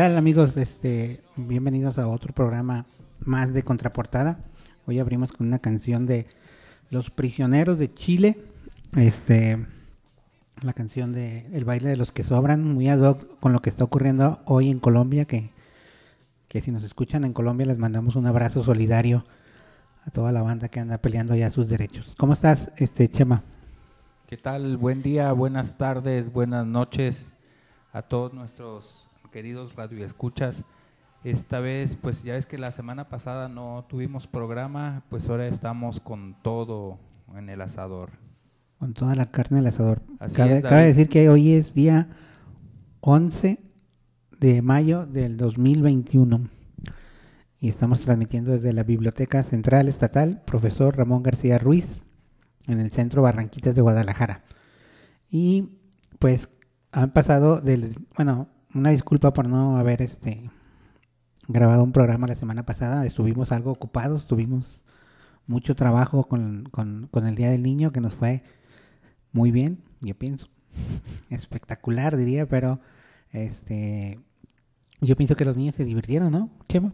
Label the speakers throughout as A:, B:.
A: Tal amigos? Este, bienvenidos a otro programa más de Contraportada. Hoy abrimos con una canción de Los Prisioneros de Chile. Este, la canción de El baile de los que sobran, muy ad hoc con lo que está ocurriendo hoy en Colombia, que, que si nos escuchan en Colombia les mandamos un abrazo solidario a toda la banda que anda peleando ya sus derechos. ¿Cómo estás, este Chema?
B: ¿Qué tal? Buen día, buenas tardes, buenas noches a todos nuestros queridos radioescuchas. Esta vez, pues ya es que la semana pasada no tuvimos programa, pues ahora estamos con todo en el asador.
A: Con toda la carne al asador.
B: Así
A: cabe,
B: es,
A: cabe decir que hoy es día 11 de mayo del 2021 y estamos transmitiendo desde la Biblioteca Central Estatal Profesor Ramón García Ruiz en el centro Barranquitas de Guadalajara. Y pues han pasado del, bueno, una disculpa por no haber este grabado un programa la semana pasada, estuvimos algo ocupados, tuvimos mucho trabajo con, con, el Día del Niño que nos fue muy bien, yo pienso. Espectacular, diría, pero este yo pienso que los niños se divirtieron, ¿no? Chema?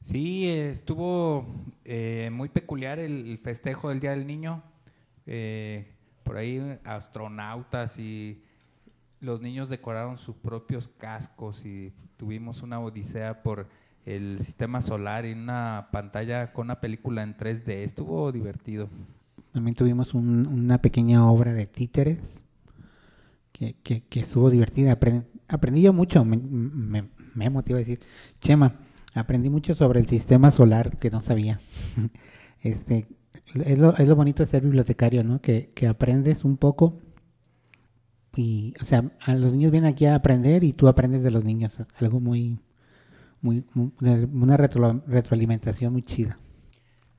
B: Sí, estuvo eh, muy peculiar el festejo del Día del Niño. Eh, por ahí astronautas y los niños decoraron sus propios cascos y tuvimos una odisea por el sistema solar y una pantalla con una película en 3D. Estuvo divertido.
A: También tuvimos un- una pequeña obra de títeres que, estuvo divertida. Aprendí, aprendí yo mucho, me, me, me motiva decir, Chema, aprendí mucho sobre el sistema solar que no sabía. este, es, lo, es lo bonito de ser bibliotecario, ¿no? Que, que aprendes un poco y, o sea, a los niños vienen aquí a aprender y tú aprendes de los niños. Algo muy, muy, muy- una retro- retroalimentación muy chida.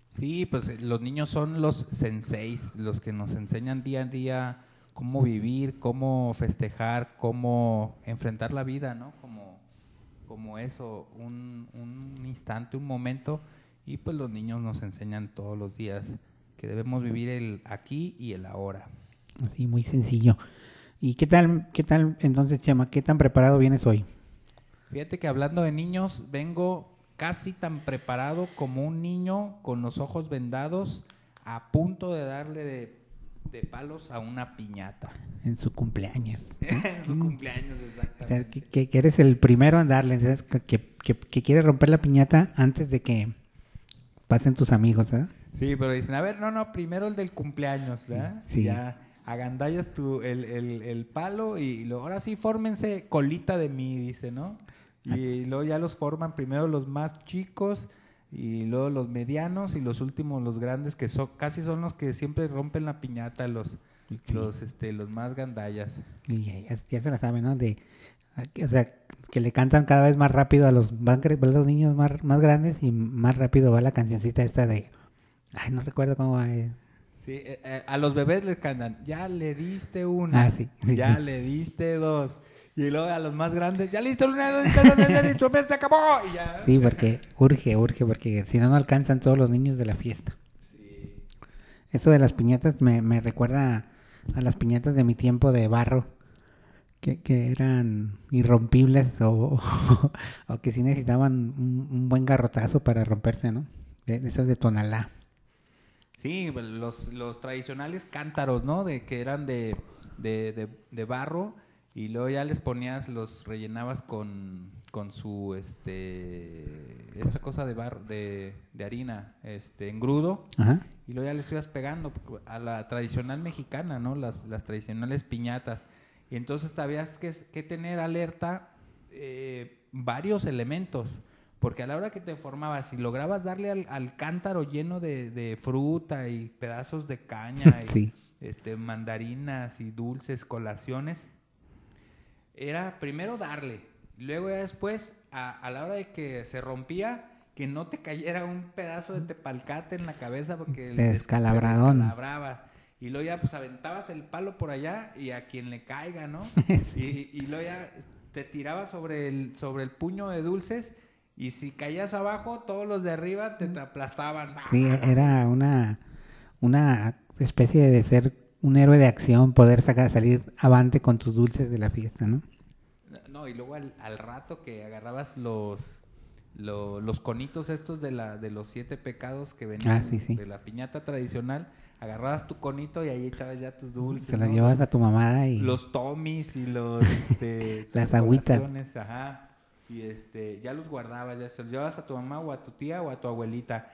B: Sí, pues eh, los niños son los senseis, los que nos enseñan día a día cómo vivir, cómo festejar, cómo enfrentar la vida, ¿no? Como, como eso, un, un instante, un momento, y pues los niños nos enseñan todos los días que debemos vivir el aquí y el ahora.
A: Así, muy sencillo. ¿Y qué tal, qué tal entonces, Chema? ¿Qué tan preparado vienes hoy?
B: Fíjate que hablando de niños, vengo casi tan preparado como un niño con los ojos vendados a punto de darle de, de palos a una piñata.
A: En su cumpleaños.
B: en su cumpleaños,
A: O sea,
B: exactamente.
A: que, que- eres el primero en darle, ¿sabes? que, que, que- romper la piñata antes de que pasen tus amigos, ¿verdad?
B: Sí, pero dicen, a ver, no, no, primero el del cumpleaños, ¿verdad?
A: Sí.
B: Ya agandallas tu, el, el, el palo y luego, ahora sí, fórmense colita de mí, dice, ¿no? Y luego ya los forman primero los más chicos y luego los medianos y los últimos los grandes que son casi son los que siempre rompen la piñata, los,
A: Sí.
B: los, este, los más gandallas.
A: Y ya, se la sabe, ¿no? De, o sea, que le cantan cada vez más rápido a los, a los niños más, más grandes y más rápido va la cancioncita esta de... Ay, no recuerdo cómo va. eh.
B: Sí, eh, eh, a los bebés les cantan, ya le diste una,
A: Ah, sí,
B: ya le diste dos. Y luego a los más grandes, ya le diste una, ya una, se acabó. Y ya.
A: Sí, porque urge, urge, porque si no, no alcanzan todos los niños de la fiesta. Eso de las piñatas me, me recuerda a las piñatas de mi tiempo de barro, que, que eran irrompibles o, o que sí necesitaban un, un buen garrotazo para romperse, ¿no? De, de esas de tonalá.
B: Sí, los, los tradicionales cántaros, ¿no? De que eran de, de, de- de barro y luego ya les ponías, los rellenabas con, con su, este, esta cosa de barro, de, de harina, este, engrudo
A: Ajá.
B: y luego ya les ibas pegando a la tradicional mexicana, ¿no? Las, las tradicionales piñatas. Y entonces habías que, que tener alerta eh, varios elementos, porque a la hora que te formabas, si lograbas darle al, al cántaro lleno de, de fruta y pedazos de caña y
A: Sí.
B: este, mandarinas y dulces, colaciones, era primero darle, luego ya después, a, a la hora de que se rompía, que no te cayera un pedazo de tepalcate en la cabeza porque
A: Te
B: descalabraba. Y luego ya pues aventabas el palo por allá y a quien le caiga, ¿no? y, y luego ya te tirabas sobre el, sobre el puño de dulces y si caías abajo, todos los de arriba te, te aplastaban.
A: Sí, era una, una especie de ser un héroe de acción, poder sacar, salir avante con tus dulces de la fiesta, ¿no?
B: No, y luego al, al rato que agarrabas los, lo- los conitos estos de, la, de los siete pecados que venían
A: Ah, sí, sí.
B: de la piñata tradicional, agarrabas tu conito y ahí echabas ya tus dulces.
A: Se las
B: ¿no?
A: llevas a tu mamada y...
B: Los tomis y los... Este,
A: Las agüitas.
B: Ajá. Y este, ya los guardabas, ya se los llevabas a tu mamá o a tu tía o a tu abuelita.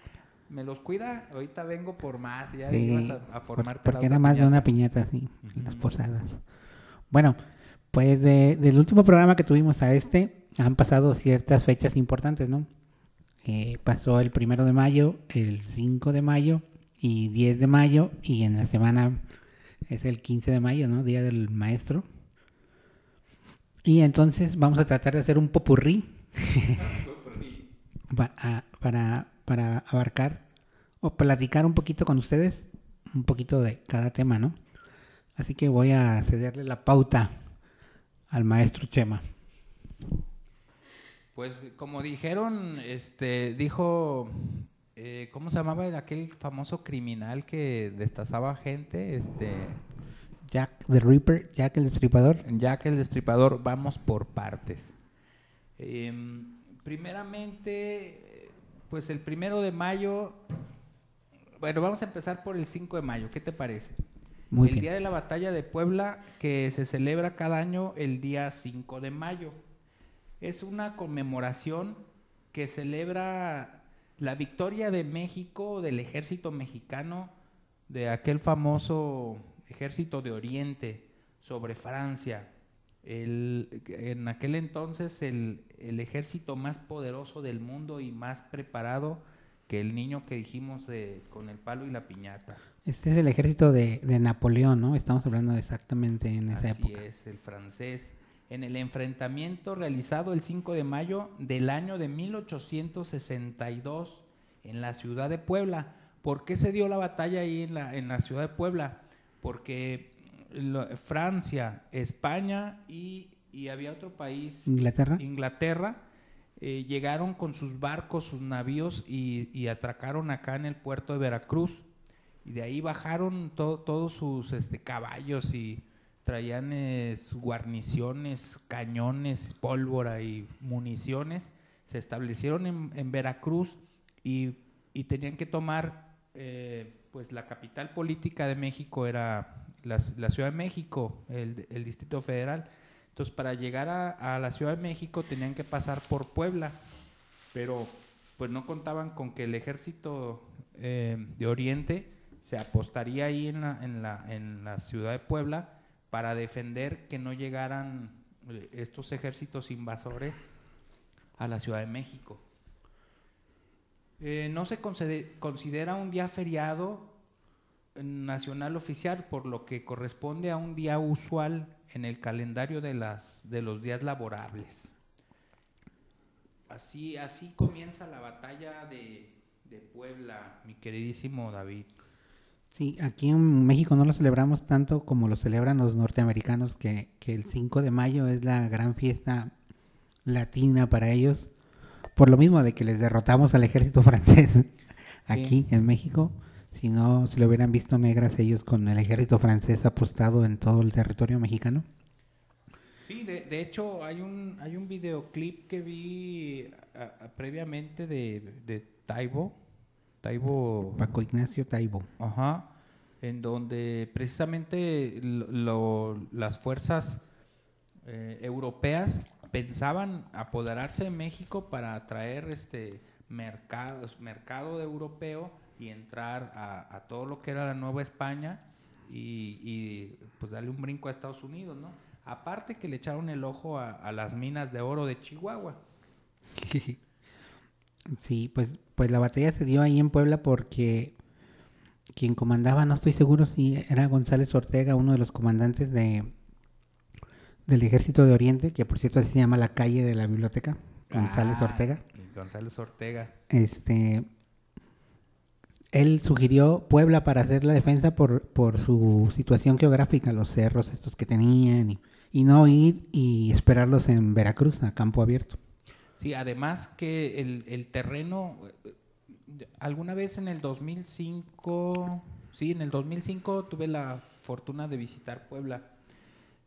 B: Me los cuida, ahorita vengo por más. Y ya
A: Sí,
B: ibas a, a formarte la
A: porque
B: otra
A: era más de
B: piñata.
A: una piñata así, en las posadas. Bueno, pues de- del último programa que tuvimos a este, han pasado ciertas fechas importantes, ¿no? Eh, pasó el primero de mayo, el 5 de mayo y 10 de mayo, y en la semana es el 15 de mayo, ¿no? Día del maestro. Y entonces vamos a tratar de hacer un popurrí pa- a- para, para abarcar o platicar un poquito con ustedes, un poquito de cada tema, ¿no? Así que voy a cederle la pauta al maestro Chema.
B: Pues como dijeron, este, dijo, eh, ¿cómo se llamaba el- aquel famoso criminal que destazaba gente? Este,
A: Jack the Ripper, Jack el Destripador.
B: Jack el Destripador, vamos por partes. Em, primeramente, pues el primero de mayo, bueno, vamos a empezar por el 5 de mayo, ¿qué te parece?
A: Muy
B: el
A: bien.
B: Día de la Batalla de Puebla, que se celebra cada año el día 5 de mayo. Es una conmemoración que celebra la victoria de México, del ejército mexicano, de aquel famoso ejército de Oriente sobre Francia. El- en aquel entonces el, el ejército más poderoso del mundo y más preparado que el niño que dijimos de, con el palo y la piñata.
A: Este es el ejército de, de Napoleón, ¿no? Estamos hablando exactamente en esa
B: Así
A: época.
B: es, el francés. En el enfrentamiento realizado el 5 de mayo del año de 1862 en la ciudad de Puebla. ¿Por qué se dio la batalla ahí en la, en la ciudad de Puebla? Porque lo- Francia, España y, y había otro país,
A: Inglaterra.
B: Inglaterra, eh, llegaron con sus barcos, sus navíos y, y atracaron acá en el puerto de Veracruz. Y de ahí bajaron to- todos sus este, caballos y traían eh, guarniciones, cañones, pólvora y municiones. Se establecieron en, en Veracruz y, y tenían que tomar, eh, pues la capital política de México era la, Ciudad de México, el, el Distrito Federal. Entonces, para llegar a, a la Ciudad de México tenían que pasar por Puebla, pero pues no contaban con que el ejército eh, de Oriente se apostaría ahí en la, en, la, en la ciudad de Puebla para defender que no llegaran eh, estos ejércitos invasores a la Ciudad de México. Eh, no se considera un día feriado nacional oficial, por lo que corresponde a un día usual en el calendario de, las, de los días laborables. Así, así comienza la batalla de, de Puebla, mi queridísimo David.
A: Sí, aquí en México no lo celebramos tanto como lo celebran los norteamericanos, que, que el 5 de mayo es la gran fiesta latina para ellos, por lo mismo de que les derrotamos al ejército francés aquí en México. Si no, si lo hubieran visto negras ellos con el ejército francés apostado en todo el territorio mexicano.
B: Sí, de, de hecho hay un, hay un videoclip que vi a- a- previamente de, de Taibo. Taibo.
A: Paco Ignacio Taibo.
B: Ajá. En donde precisamente lo- lo- las fuerzas eh, europeas pensaban apoderarse de México para atraer este mercado europeo y entrar a, todo lo que era la Nueva España y, y, pues darle un brinco a Estados Unidos, ¿no? Aparte que le echaron el ojo a, a las minas de oro de Chihuahua.
A: Sí, pues, pues la batalla se dio ahí en Puebla porque quien comandaba, no estoy seguro si era González Ortega, uno de los comandantes de del Ejército de Oriente, que por cierto así se llama la calle de la biblioteca, González
B: Ah,
A: Ortega.
B: González Ortega.
A: Este, él sugirió Puebla para hacer la defensa por, por su situación geográfica, los cerros estos que tenían, y, y no ir y esperarlos en Veracruz, a campo abierto.
B: Sí, además que el, el terreno, eh, alguna vez en el 2005, sí, en el 2005 tuve la fortuna de visitar Puebla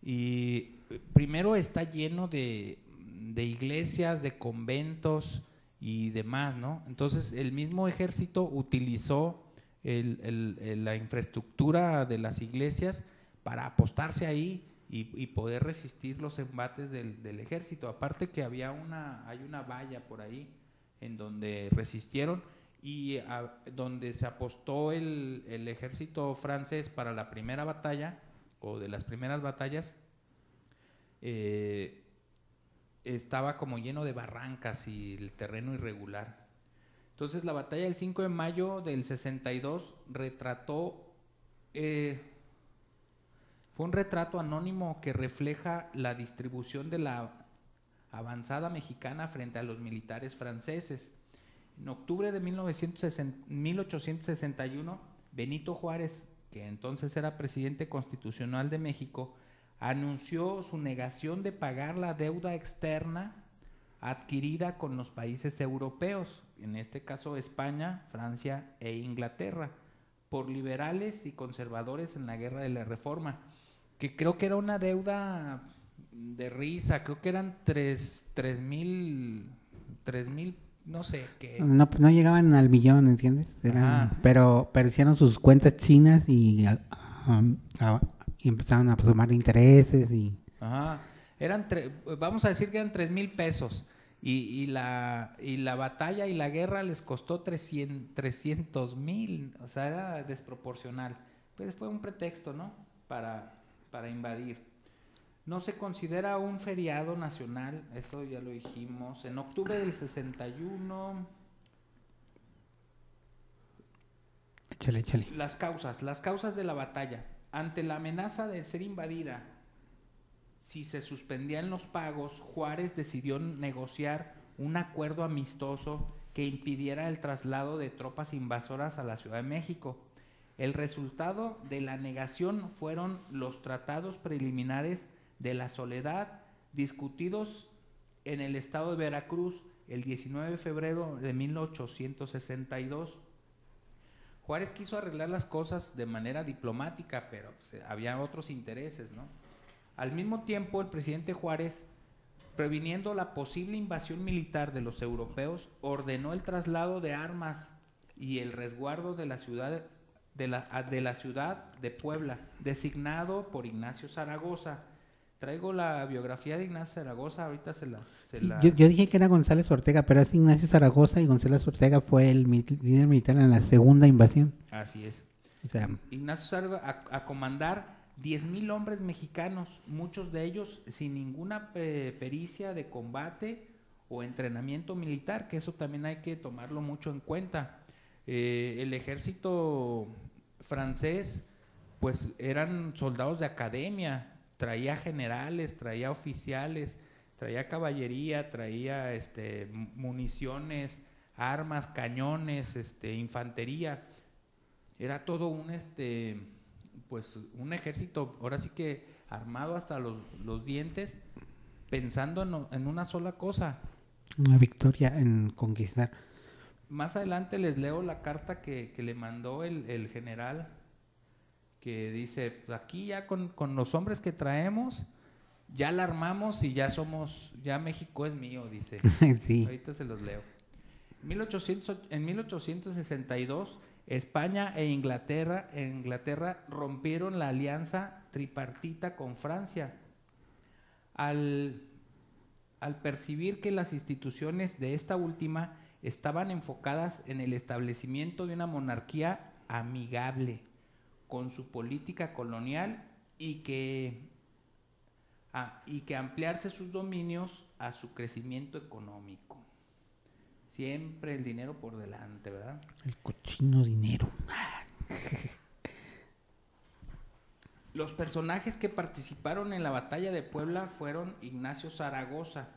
B: y primero está lleno de, de iglesias, de conventos y demás, ¿no? Entonces el mismo ejército utilizó la infraestructura de las iglesias para apostarse ahí y, poder resistir los embates del, ejército. Aparte que había una, hay una valla por ahí en donde resistieron y donde se apostó el ejército francés para la primera batalla o de las primeras batallas, eh, estaba como lleno de barrancas y el terreno irregular. Entonces la batalla del 5 de mayo del 62 retrató, eh, fue un retrato anónimo que refleja la distribución de la avanzada mexicana frente a los militares franceses. En octubre de 1960 1861, Benito Juárez, que entonces era presidente constitucional de México, anunció su negación de pagar la deuda externa adquirida con los países europeos, en este caso España, Francia e Inglaterra, por liberales y conservadores en la guerra de la Reforma, que creo que era una deuda de risa, creo que eran tres, tres mil, tres mil, no sé qué.
A: No, no llegaban al millón, ¿entiendes? Eran- pero, pero hicieron sus cuentas chinas y, a- a- a- y empezaron a sumar intereses y...
B: Ajá. Eran, tre- vamos a decir que eran tres mil pesos. Y, y, la, y la batalla y la guerra les costó 300 mil. O sea, era desproporcional. Pues fue un pretexto, ¿no? Para, para invadir. No se considera un feriado nacional, eso ya lo dijimos. En octubre del 61,
A: Échale, échale.
B: las causas, las causas de la batalla. Ante la amenaza de ser invadida, si se suspendían los pagos, Juárez decidió negociar un acuerdo amistoso que impidiera el traslado de tropas invasoras a la Ciudad de México. El resultado de la negación fueron los tratados preliminares de la soledad discutidos en el estado de Veracruz el 19 de febrero de 1862. Juárez quiso arreglar las cosas de manera diplomática, pero pues, había otros intereses, ¿no? Al mismo tiempo, el presidente Juárez, previniendo la posible invasión militar de los europeos, ordenó el traslado de armas y el resguardo de la ciudad de la ciudad de Puebla, designado por Ignacio Zaragoza. Traigo la biografía de Ignacio Zaragoza, ahorita se las... se la-
A: Yo, yo dije que era González Ortega, pero es Ignacio Zaragoza y González Ortega fue el líder militar en la segunda invasión.
B: Así es.
A: O sea,
B: Ignacio Zaragoza a, a comandar 10.000 hombres mexicanos, muchos de ellos sin ninguna pe- pericia de combate o entrenamiento militar, que eso también hay que tomarlo mucho en cuenta. Eh, el ejército francés, pues eran soldados de academia, traía generales, traía oficiales, traía caballería, traía este, mu- municiones, armas, cañones, este, infantería. Era todo un este pues un ejército ahora sí que armado hasta los, los dientes pensando en, en una sola cosa.
A: Una victoria en conquistar.
B: más adelante les leo la carta que, que le mandó el, el general que dice "Pues aquí ya con, con los hombres que traemos ya la armamos y ya somos ya México es mío dice
A: sí.
B: Ahorita se los leo. 1800 en 1862, España e Inglaterra, e Inglaterra rompieron la alianza tripartita con Francia. Al, al percibir que las instituciones de esta última estaban enfocadas en el establecimiento de una monarquía amigable con su política colonial y que Ah, y que ampliarse sus dominios a su crecimiento económico. Siempre el dinero por delante, ¿verdad?
A: El cochino dinero.
B: Los personajes que participaron en la batalla de Puebla fueron Ignacio Zaragoza,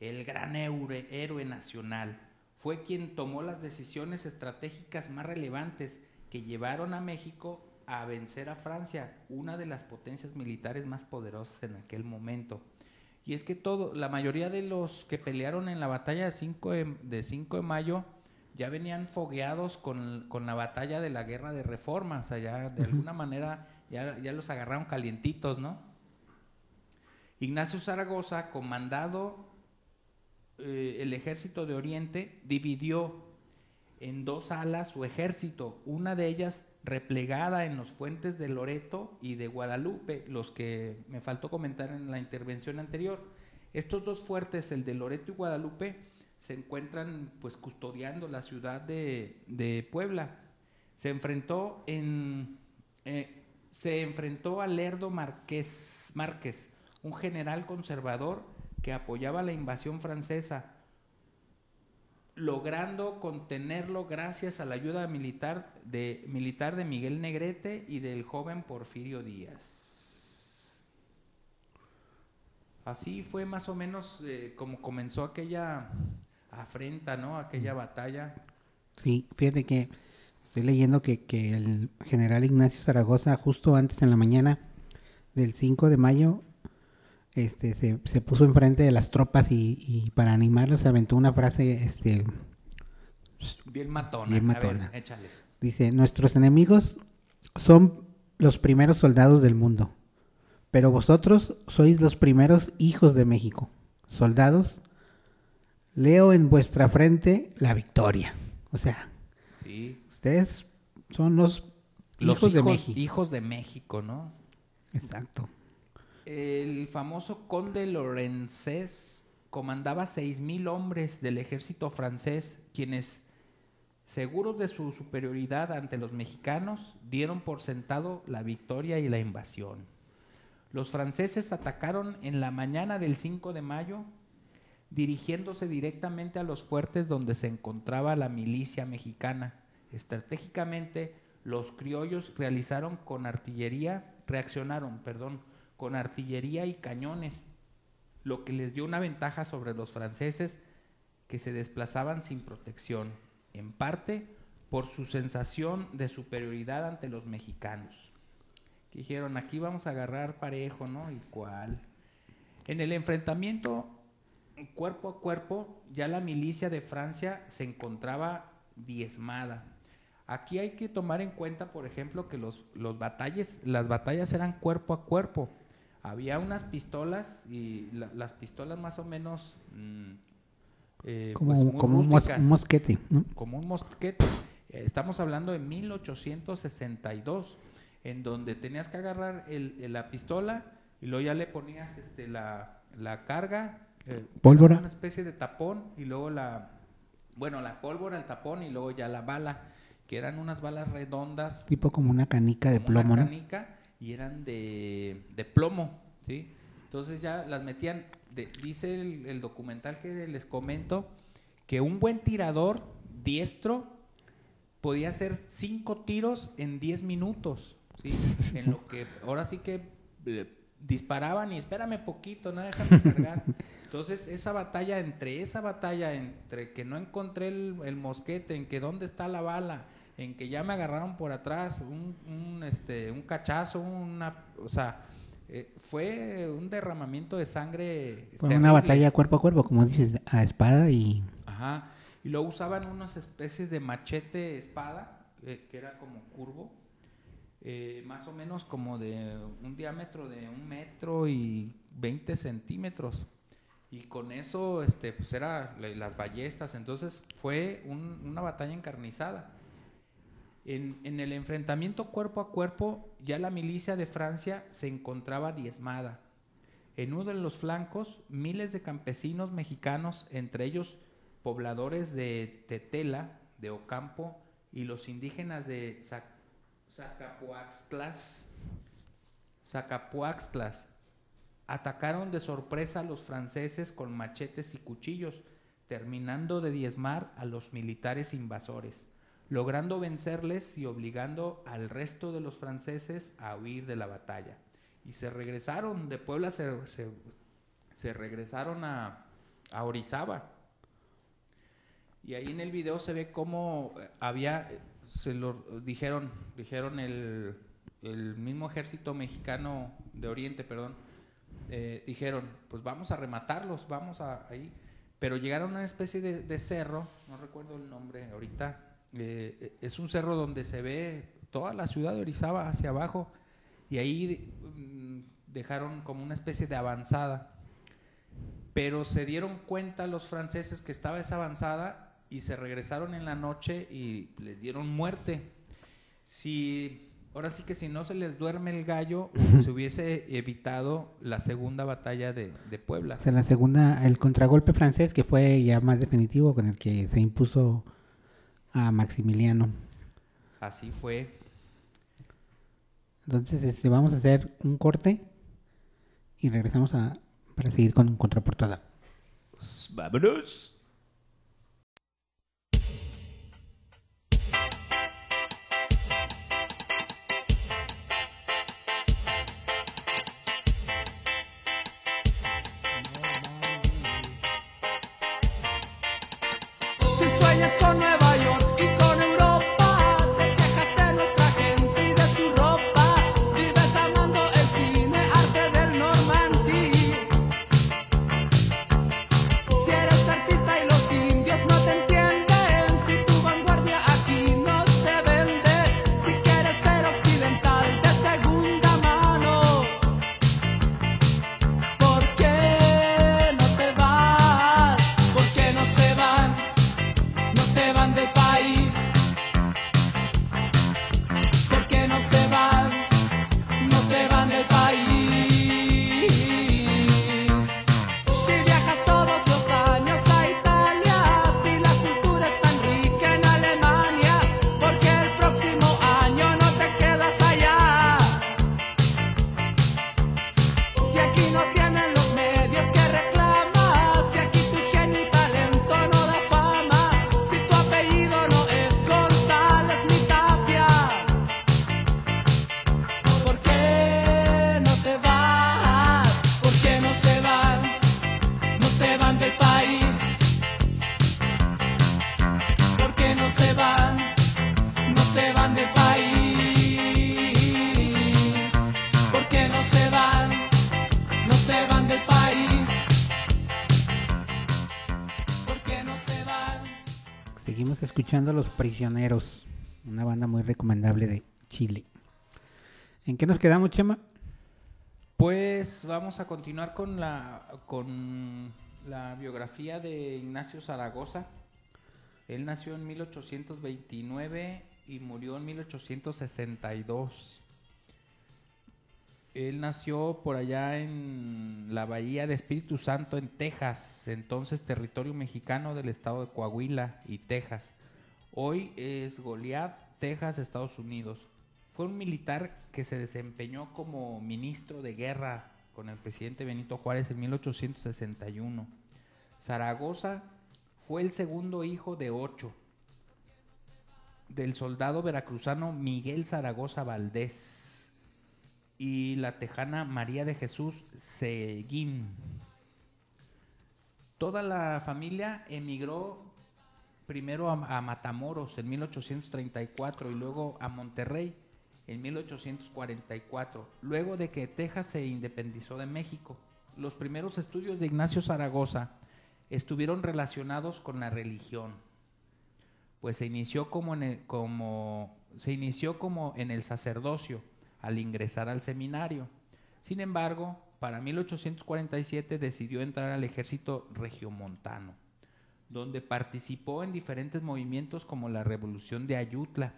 B: el gran héroe, héroe nacional. Fue quien tomó las decisiones estratégicas más relevantes que llevaron a México a vencer a Francia, una de las potencias militares más poderosas en aquel momento. Y es que todo, la mayoría de los que pelearon en la batalla de 5 de, de 5 de mayo ya venían fogueados con, con la batalla de la guerra de reforma, o sea, ya de alguna manera ya, ya los agarraron calientitos, ¿no? Ignacio Zaragoza, comandado eh, el ejército de Oriente, dividió en dos alas su ejército, una de ellas replegada en los fuentes de Loreto y de Guadalupe, los que me faltó comentar en la intervención anterior. Estos dos fuertes, el de Loreto y Guadalupe, se encuentran pues custodiando la ciudad de, Puebla. Se enfrentó en eh, se enfrentó a Lerdo Márquez, Márquez, un general conservador que apoyaba la invasión francesa, logrando contenerlo gracias a la ayuda militar de, militar de Miguel Negrete y del joven Porfirio Díaz. Así fue más o menos eh, como comenzó aquella afrenta, ¿no? Aquella batalla.
A: Sí, fíjate que estoy leyendo que, que el general Ignacio Zaragoza, justo antes en la mañana del 5 de mayo, este, se, se puso enfrente de las tropas y, y para animarlos se aventó una frase, este,
B: Bien matona.
A: Bien
B: A ver,
A: matona.
B: échale.
A: dice, nuestros enemigos son los primeros soldados del mundo, pero vosotros sois los primeros hijos de México. Soldados, leo en vuestra frente la victoria. O sea,
B: Sí.
A: ustedes son los,
B: Los
A: hijos, de
B: hijos,
A: México.
B: hijos de México, ¿no?
A: Exacto.
B: El famoso conde Lorenzés comandaba 6.000 hombres del ejército francés, quienes, seguros de su superioridad ante los mexicanos, dieron por sentado la victoria y la invasión. Los franceses atacaron en la mañana del 5 de mayo, dirigiéndose directamente a los fuertes donde se encontraba la milicia mexicana. Estratégicamente, los criollos realizaron con artillería, reaccionaron, perdón, con artillería y cañones, lo que les dio una ventaja sobre los franceses que se desplazaban sin protección, en parte por su sensación de superioridad ante los mexicanos. Dijeron, aquí vamos a agarrar parejo, ¿no? ¿Y cuál? En el enfrentamiento cuerpo a cuerpo, ya la milicia de Francia se encontraba diezmada. Aquí hay que tomar en cuenta, por ejemplo, que los, los las batallas eran cuerpo a cuerpo. Había unas pistolas y la- las pistolas más o menos mm, eh,
A: Como,
B: pues, muy
A: como un, mos-
B: rústicas
A: un mosquete, ¿no?
B: como un mosquete. Eh, Estamos hablando de 1862, en donde tenías que agarrar el- el- la pistola y luego ya le ponías este, la, la carga, eh,
A: Pólvora.
B: una especie de tapón y luego la, bueno, la pólvora, el tapón y luego ya la bala, que eran unas balas redondas
A: Tipo como una canica de
B: como una
A: plomo, ¿no?
B: canica y eran de, de plomo, ¿sí? Entonces ya las metían, de- dice el, el documental que les comento, que un buen tirador diestro podía hacer cinco tiros en 10 minutos, ¿sí? En lo que ahora sí que eh, disparaban y espérame poquito, no déjame cargar. Entonces, esa batalla, entre esa batalla, entre que no encontré el, el mosquete, en que dónde está la bala, en que ya me agarraron por atrás, un, un, este, un cachazo, una, o sea, eh, fue un derramamiento de sangre.
A: Fue
B: terrible.
A: una batalla cuerpo a cuerpo, como dices, a espada y...
B: Ajá. Y luego usaban unas especies de machete espada, eh, que era como curvo, eh, más o menos como de un diámetro de un metro y 20 centímetros. Y con eso, este, pues era la- las ballestas. Entonces fue un- una batalla encarnizada. En, el enfrentamiento cuerpo a cuerpo, ya la milicia de Francia se encontraba diezmada. En uno de los flancos, miles de campesinos mexicanos, entre ellos pobladores de Tetela, de Ocampo, y los indígenas de Zac- Zacapuaxtlas, Zacapuaxtlas, atacaron de sorpresa a los franceses con machetes y cuchillos, terminando de diezmar a los militares invasores, logrando vencerles y obligando al resto de los franceses a huir de la batalla. Y se regresaron, de Puebla se, regresaron a, a Orizaba. Y ahí en el video se ve cómo eh, había, se lo dijeron, dijeron el, el mismo ejército mexicano de Oriente, perdón, eh, dijeron, pues vamos a rematarlos, vamos a ahí. Pero llegaron a una especie de, de cerro, no recuerdo el nombre ahorita, eh, es un cerro donde se ve toda la ciudad de Orizaba hacia abajo y ahí mm, dejaron como una especie de avanzada. Pero se dieron cuenta los franceses que estaba esa avanzada y se regresaron en la noche y les dieron muerte. Si ahora sí que si no se les duerme el gallo, se hubiese evitado la segunda batalla de, de Puebla.
A: O sea, la segunda, el contragolpe francés, que fue ya más definitivo, con el que se impuso a Maximiliano.
B: Así fue.
A: Entonces, este, vamos a hacer un corte y regresamos a, para seguir con Contraportada.
B: Vámonos.
C: Los
A: Prisioneros, una banda muy recomendable de Chile. ¿En qué nos quedamos, Chema?
B: Pues vamos a continuar con la, con la biografía de Ignacio Zaragoza. Él nació en 1829 y murió en 1862. Él nació por allá en la bahía de Espíritu Santo, en Texas, entonces territorio mexicano del estado de Coahuila y Texas. Hoy es Goliath, Texas, Estados Unidos. Fue un militar que se desempeñó como ministro de guerra con el presidente Benito Juárez en 1861. Zaragoza fue el segundo hijo de ocho del soldado veracruzano Miguel Zaragoza Valdés y la tejana María de Jesús Seguín. Toda la familia emigró primero a, Matamoros en 1834 y luego a Monterrey en 1844, luego de que Texas se independizó de México. Los primeros estudios de Ignacio Zaragoza estuvieron relacionados con la religión, pues se inició como en el, como, se inició como en el sacerdocio al ingresar al seminario. Sin embargo, para 1847 decidió entrar al ejército regiomontano, donde participó en diferentes movimientos como la Revolución de Ayutla.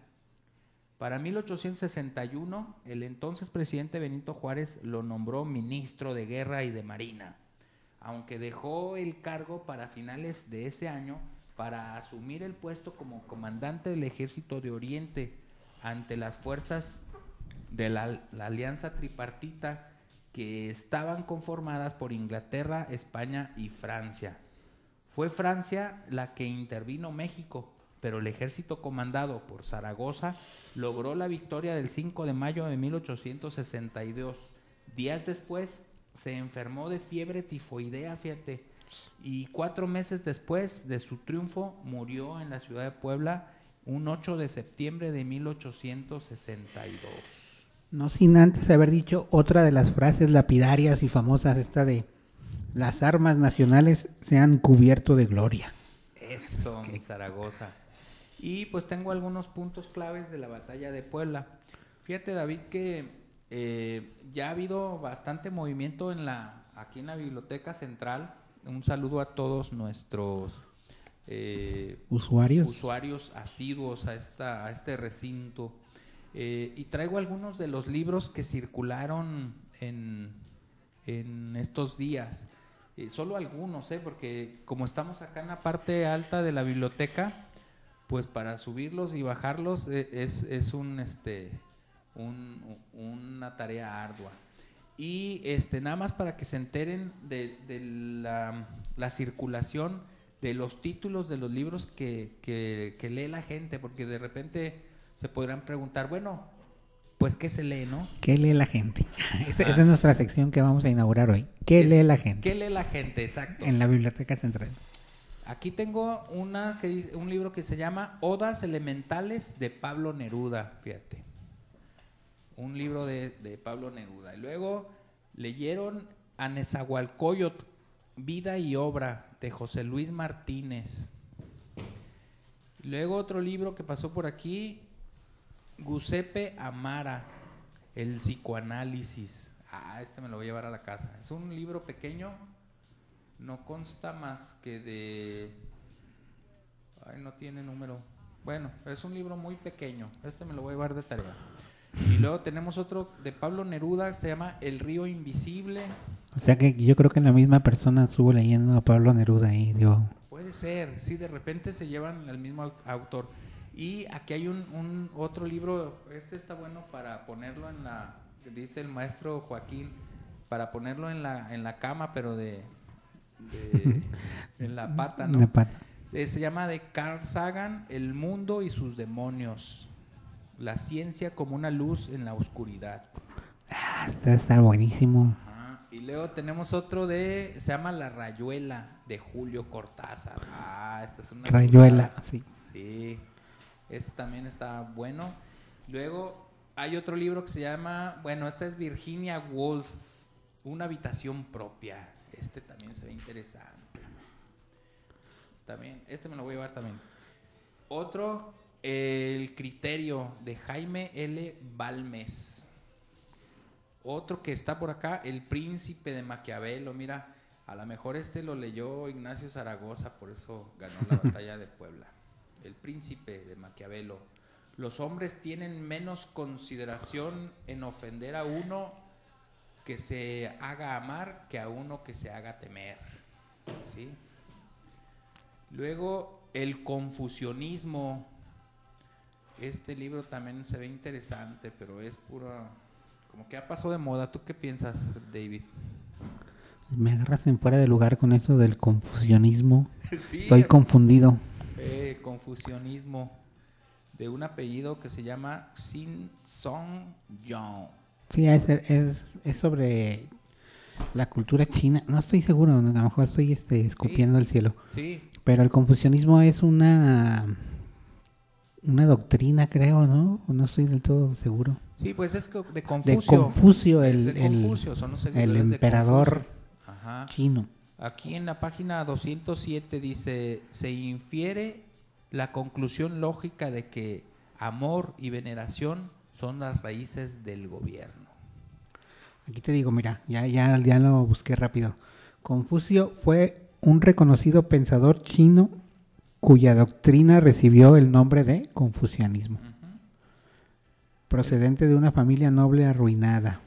B: Para 1861, el entonces presidente Benito Juárez lo nombró ministro de Guerra y de Marina, aunque dejó el cargo para finales de ese año para asumir el puesto como comandante del ejército de Oriente ante las fuerzas de la, la alianza tripartita que estaban conformadas por Inglaterra, España y Francia. Fue Francia la que intervino México, pero el ejército comandado por Zaragoza logró la victoria del 5 de mayo de 1862. Días después se enfermó de fiebre tifoidea, fíjate, y cuatro meses después de su triunfo murió en la ciudad de Puebla un 8 de septiembre de 1862.
A: No sin antes haber dicho otra de las frases lapidarias y famosas, esta de las armas nacionales se han cubierto de gloria.
B: Eso, mi Zaragoza. Y pues tengo algunos puntos claves de la batalla de Puebla. Fíjate, David, que eh, ya ha habido bastante movimiento en la, aquí en la Biblioteca Central. Un saludo a todos nuestros eh,
A: ¿Usuarios?
B: usuarios asiduos a, esta, a este recinto. Eh, y traigo algunos de los libros que circularon en, en estos días. Eh, solo algunos, ¿eh? porque como estamos acá en la parte alta de la biblioteca, pues para subirlos y bajarlos eh, es, es un, este, un- una tarea ardua. Y este, nada más para que se enteren de, la, la circulación de los títulos de los libros que lee la gente, porque de repente se podrán preguntar, bueno, pues ¿qué se lee, no?
A: ¿Qué lee la gente? Esa, es nuestra sección que vamos a inaugurar hoy. ¿Qué
B: Es-
A: lee la gente?
B: ¿Qué lee la gente? Exacto.
A: En la Biblioteca Central.
B: Aquí tengo una que dice- un libro que se llama Odas Elementales de Pablo Neruda, fíjate. Un libro de, de Pablo Neruda. Y luego leyeron a Nezahualcóyotl, Vida y Obra, de José Luis Martínez. Luego otro libro que pasó por aquí, Giuseppe Amara, El psicoanálisis. Ah, este me lo voy a llevar a la casa. Es un libro pequeño, no consta más que de... Ay, no tiene número. Bueno, es un libro muy pequeño. Este me lo voy a llevar de tarea. Y luego tenemos otro de Pablo Neruda, se llama El río invisible.
A: O sea que yo creo que la misma persona estuvo leyendo a Pablo Neruda y dio...
B: Puede ser, sí, de repente se llevan al mismo au- autor. Y aquí hay un, un otro libro, este está bueno para ponerlo en la, dice el maestro Joaquín, para ponerlo en la, en la cama, pero de, de- en la pata, ¿no?
A: una pata.
B: Se, se llama de Carl Sagan, El mundo y sus demonios. La ciencia como una luz en la oscuridad.
A: Ah, está, está buenísimo.
B: Ajá. Y luego tenemos otro de, se llama La Rayuela, de Julio Cortázar. Ah, esta es una
A: Rayuela,
B: chulada.
A: sí.
B: Sí, este también está bueno. Luego hay otro libro que se llama, bueno, esta es Virginia Woolf, Una habitación propia. Este también se ve interesante. También, este me lo voy a llevar también. Otro, El criterio de Jaime L. Balmes. Otro que está por acá, El príncipe de Maquiavelo. Mira, a lo mejor este lo leyó Ignacio Zaragoza, por eso ganó la batalla de Puebla. El príncipe de Maquiavelo. Los hombres tienen menos consideración en ofender a uno que se haga amar que a uno que se haga temer. ¿Sí? Luego, el confusionismo. Este libro también se ve interesante, pero es pura... Como que ha pasado de moda. ¿Tú qué piensas, David?
A: Me agarras en fuera de lugar con eso del confusionismo.
B: sí,
A: Estoy confundido.
B: Eh, confusionismo de un apellido que se llama Sin Song Yong.
A: Sí, es, es, es sobre la cultura china. No estoy seguro, a lo mejor estoy este, escupiendo el cielo.
B: Sí,
A: Pero el confucianismo es una una doctrina, creo, ¿no? No estoy del todo seguro.
B: sí, pues es de
A: De
B: Confucio.
A: El,
B: de
A: el-
B: Confucio, son los
A: el
B: de
A: emperador
B: Confucio. Ajá.
A: chino.
B: Aquí en la página 207 dice, se infiere la conclusión lógica de que amor y veneración son las raíces del gobierno.
A: Aquí te digo, mira, ya, ya, ya lo busqué rápido. Confucio fue un reconocido pensador chino cuya doctrina recibió el nombre de confucianismo, procedente de una familia noble arruinada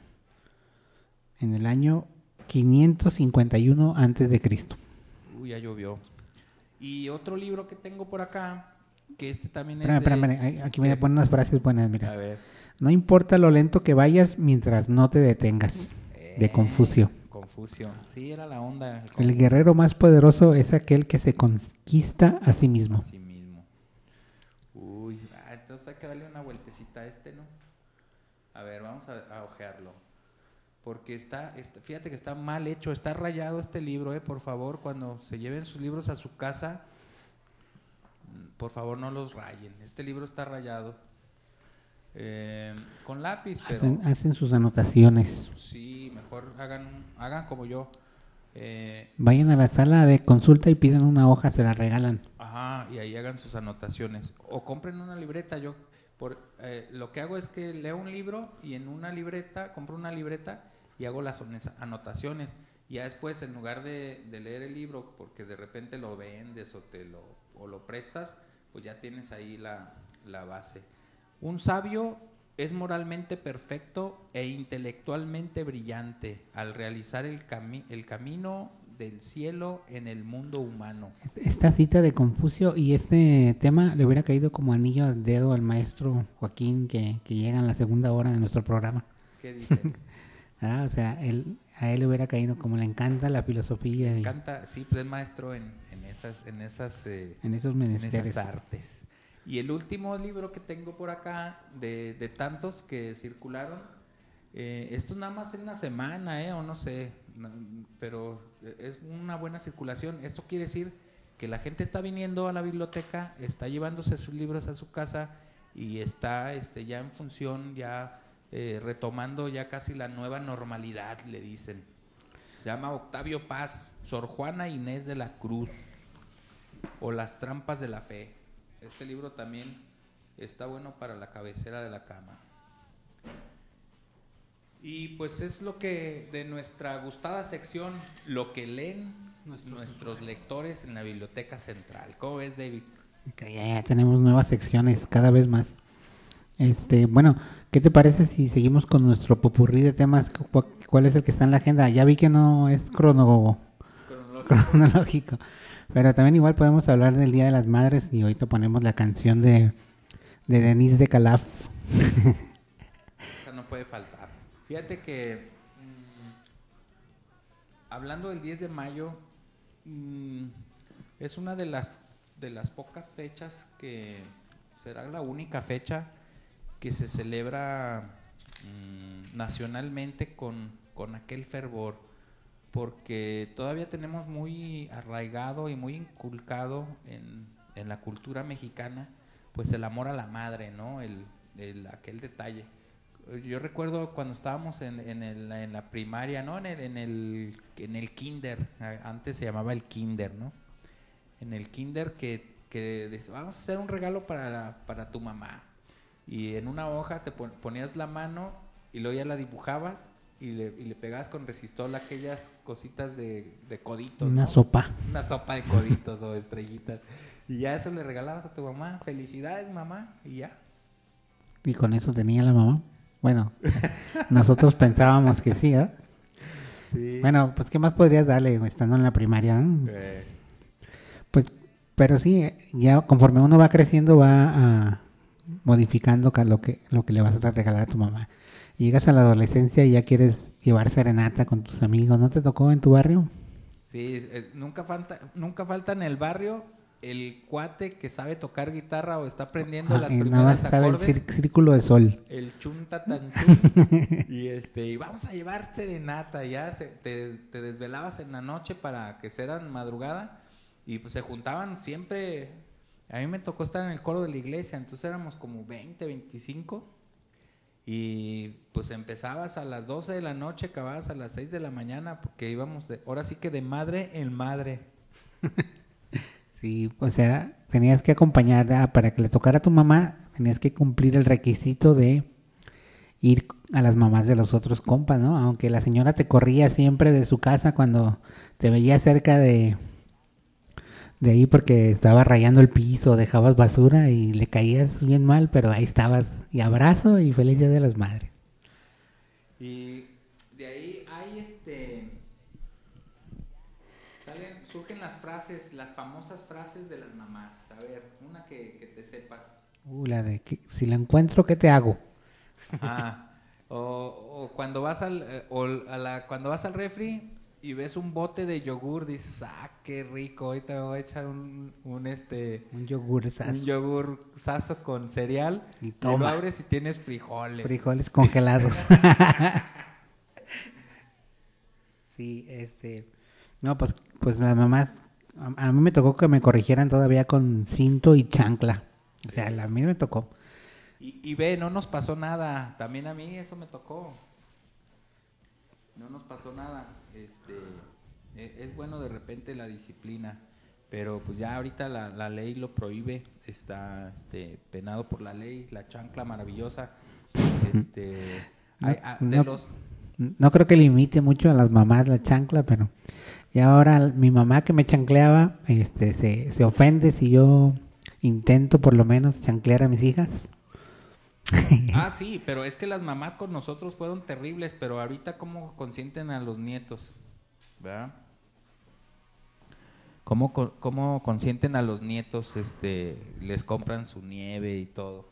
A: en el año 551 antes de Cristo.
B: Uy, ya llovió. Y otro libro que tengo por acá, que este también es
A: Espera,
B: de-
A: espera, aquí me voy a
B: ¿Qué?
A: poner unas frases buenas, mira.
B: A ver.
A: No importa lo lento que vayas mientras no te detengas. De
B: Eh,
A: Confucio.
B: Confucio. Sí, era la onda.
A: El guerrero más poderoso es aquel que se conquista a sí mismo.
B: Así mismo. Uy, ah, entonces hay que darle una vueltecita a este, ¿no? A ver, vamos a, a ojearlo. Porque está, está- fíjate que está mal hecho, está rayado este libro, ¿eh? Por favor, cuando se lleven sus libros a su casa, mm, por favor no los rayen. Este libro está rayado. Eh, con lápiz, pero...
A: Hacen, hacen sus anotaciones.
B: Sí, mejor hagan, hagan como yo. Eh,
A: Vayan a la sala de consulta y pidan una hoja, se la regalan.
B: Ajá, y ahí hagan sus anotaciones. O compren una libreta. Yo por, eh, lo que hago es que leo un libro y en una libreta, compro una libreta y hago las ones- anotaciones. Y ya después, en lugar de, de leer el libro, porque de repente lo vendes o, te lo, o lo prestas, pues ya tienes ahí la, la base. Un sabio es moralmente perfecto e intelectualmente brillante al realizar el, cami- el camino del cielo en el mundo humano.
A: Esta cita de Confucio y este tema le hubiera caído como anillo al dedo al maestro Joaquín que, que llega en la segunda hora de nuestro programa.
B: ¿Qué dice?
A: Ah, o sea, él, a él le hubiera caído como le encanta la filosofía y
B: encanta, sí, pues es maestro en, en esas, en esas, eh,
A: en esos
B: en esas artes. Y el último libro que tengo por acá, de, de tantos que circularon, eh, esto nada más en una semana, eh, o no sé, no, pero es una buena circulación. Esto quiere decir que la gente está viniendo a la biblioteca, está llevándose sus libros a su casa y está este, ya en función, ya eh, retomando ya casi la nueva normalidad, le dicen. Se llama Octavio Paz, Sor Juana Inés de la Cruz o Las trampas de la fe. Este libro también está bueno para la cabecera de la cama. Y pues es lo que de nuestra gustada sección, lo que leen nuestros lectores en la biblioteca central. ¿Cómo ves, David?
A: Que ya, ya tenemos nuevas secciones cada vez más. Este, bueno, ¿qué te parece si seguimos con nuestro popurrí de temas? Cu- ¿Cuál es el que está en la agenda? Ya vi que no es crono cronológico, pero también igual podemos hablar del Día de las Madres y ahorita ponemos la canción de, de Denise de Calaf.
B: Esa no puede faltar. Fíjate que mm, hablando del 10 de mayo, mm, es una de las de las pocas fechas que será la única fecha que se celebra mm, nacionalmente con, con aquel fervor, porque todavía tenemos muy arraigado y muy inculcado en, en la cultura mexicana, pues el amor a la madre, ¿no? El, el- aquel detalle. Yo recuerdo cuando estábamos en, en, el- en la primaria, ¿no? En el, en, el, en el kinder, antes se llamaba el kinder, ¿no? En el kinder que, que dice, vamos a hacer un regalo para, para tu mamá. Y en una hoja te pon- ponías la mano y luego ya la dibujabas y le, y le pegabas con resistol aquellas cositas de, de coditos.
A: Una
B: ¿no?
A: sopa.
B: Una sopa de coditos o estrellitas. Y ya eso le regalabas a tu mamá. Felicidades, mamá. Y ya.
A: Y con eso tenía la mamá. Bueno, nosotros pensábamos que sí, ¿eh?
B: Sí.
A: Bueno, pues ¿qué más podrías darle estando en la primaria? no?
B: Eh,
A: Pues, pero sí, ya conforme uno va creciendo va ah, modificando ca- lo que, lo que le vas a regalar a tu mamá. Llegas a la adolescencia y ya quieres llevar serenata con tus amigos. ¿No te tocó en tu barrio?
B: Sí, eh, nunca falta, nunca falta en el barrio el cuate que sabe tocar guitarra o está aprendiendo
A: Ah,
B: las
A: nada
B: primeras
A: más sabe el
B: acordes.
A: círculo de sol.
B: El chunta tan y este, y vamos a llevar serenata, ya se- te, te desvelabas en la noche para que sean madrugada y pues se juntaban siempre. A mí me tocó estar en el coro de la iglesia, entonces éramos como 20, 25 y pues empezabas a las 12 de la noche, acababas a las 6 de la mañana porque íbamos de, ahora sí que de madre en madre.
A: Sí, o sea, tenías que acompañar ah, para que le tocara a tu mamá, tenías que cumplir el requisito de ir a las mamás de los otros compas, ¿no? Aunque la señora te corría siempre de su casa cuando te veía cerca de de ahí porque estaba rayando el piso, dejabas basura y le caías bien mal, pero ahí estabas y abrazo y feliz día de las madres.
B: Y de ahí hay este. Salen, surgen las frases, las famosas frases de las mamás. A ver, una que, que te sepas.
A: Uh, la de que si la encuentro, ¿qué te hago?
B: Ah, o, o cuando vas al eh, o a la, cuando vas al refri y ves un bote de yogur, dices, ah, qué rico, ahorita me voy a echar un, un este
A: Un yogur,
B: un yogur sazo con cereal
A: Y
B: y,
A: toma.
B: lo abres y tienes frijoles.
A: frijoles congelados. sí, este, no, pues, pues las mamás, a, a mí me tocó que me corrigieran todavía con cinto y chancla. O sea, a mí me tocó.
B: Y, y ve, no nos pasó nada. También a mí eso me tocó. No nos pasó nada. Este, e- es bueno de repente la disciplina, pero pues ya ahorita la, la ley lo prohíbe. Está este, penado por la ley, la chancla maravillosa. Este, hay- ah, de
A: no,
B: los,
A: no creo que limite mucho a las mamás la chancla, pero y ahora mi mamá que me chancleaba, este, se, se ofende si yo intento por lo menos chanclear a mis hijas.
B: ah, sí, pero es que las mamás con nosotros fueron terribles, pero ahorita cómo consienten a los nietos, ¿verdad? ¿Cómo, cómo consienten a los nietos, este, les compran su nieve y todo?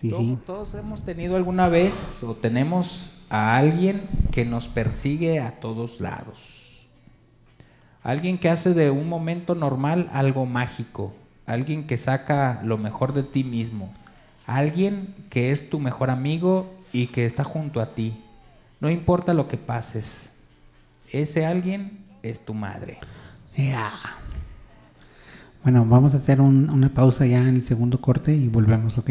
A: Sí,
B: Todo-
A: sí.
B: Todos hemos tenido alguna vez o tenemos a alguien que nos persigue a todos lados. Alguien que hace de un momento normal algo mágico. Alguien que saca lo mejor de ti mismo. Alguien que es tu mejor amigo y que está junto a ti. No importa lo que pases. Ese alguien es tu madre.
A: Ya. Bueno, vamos a hacer un- una pausa ya en el segundo corte y volvemos, ¿ok?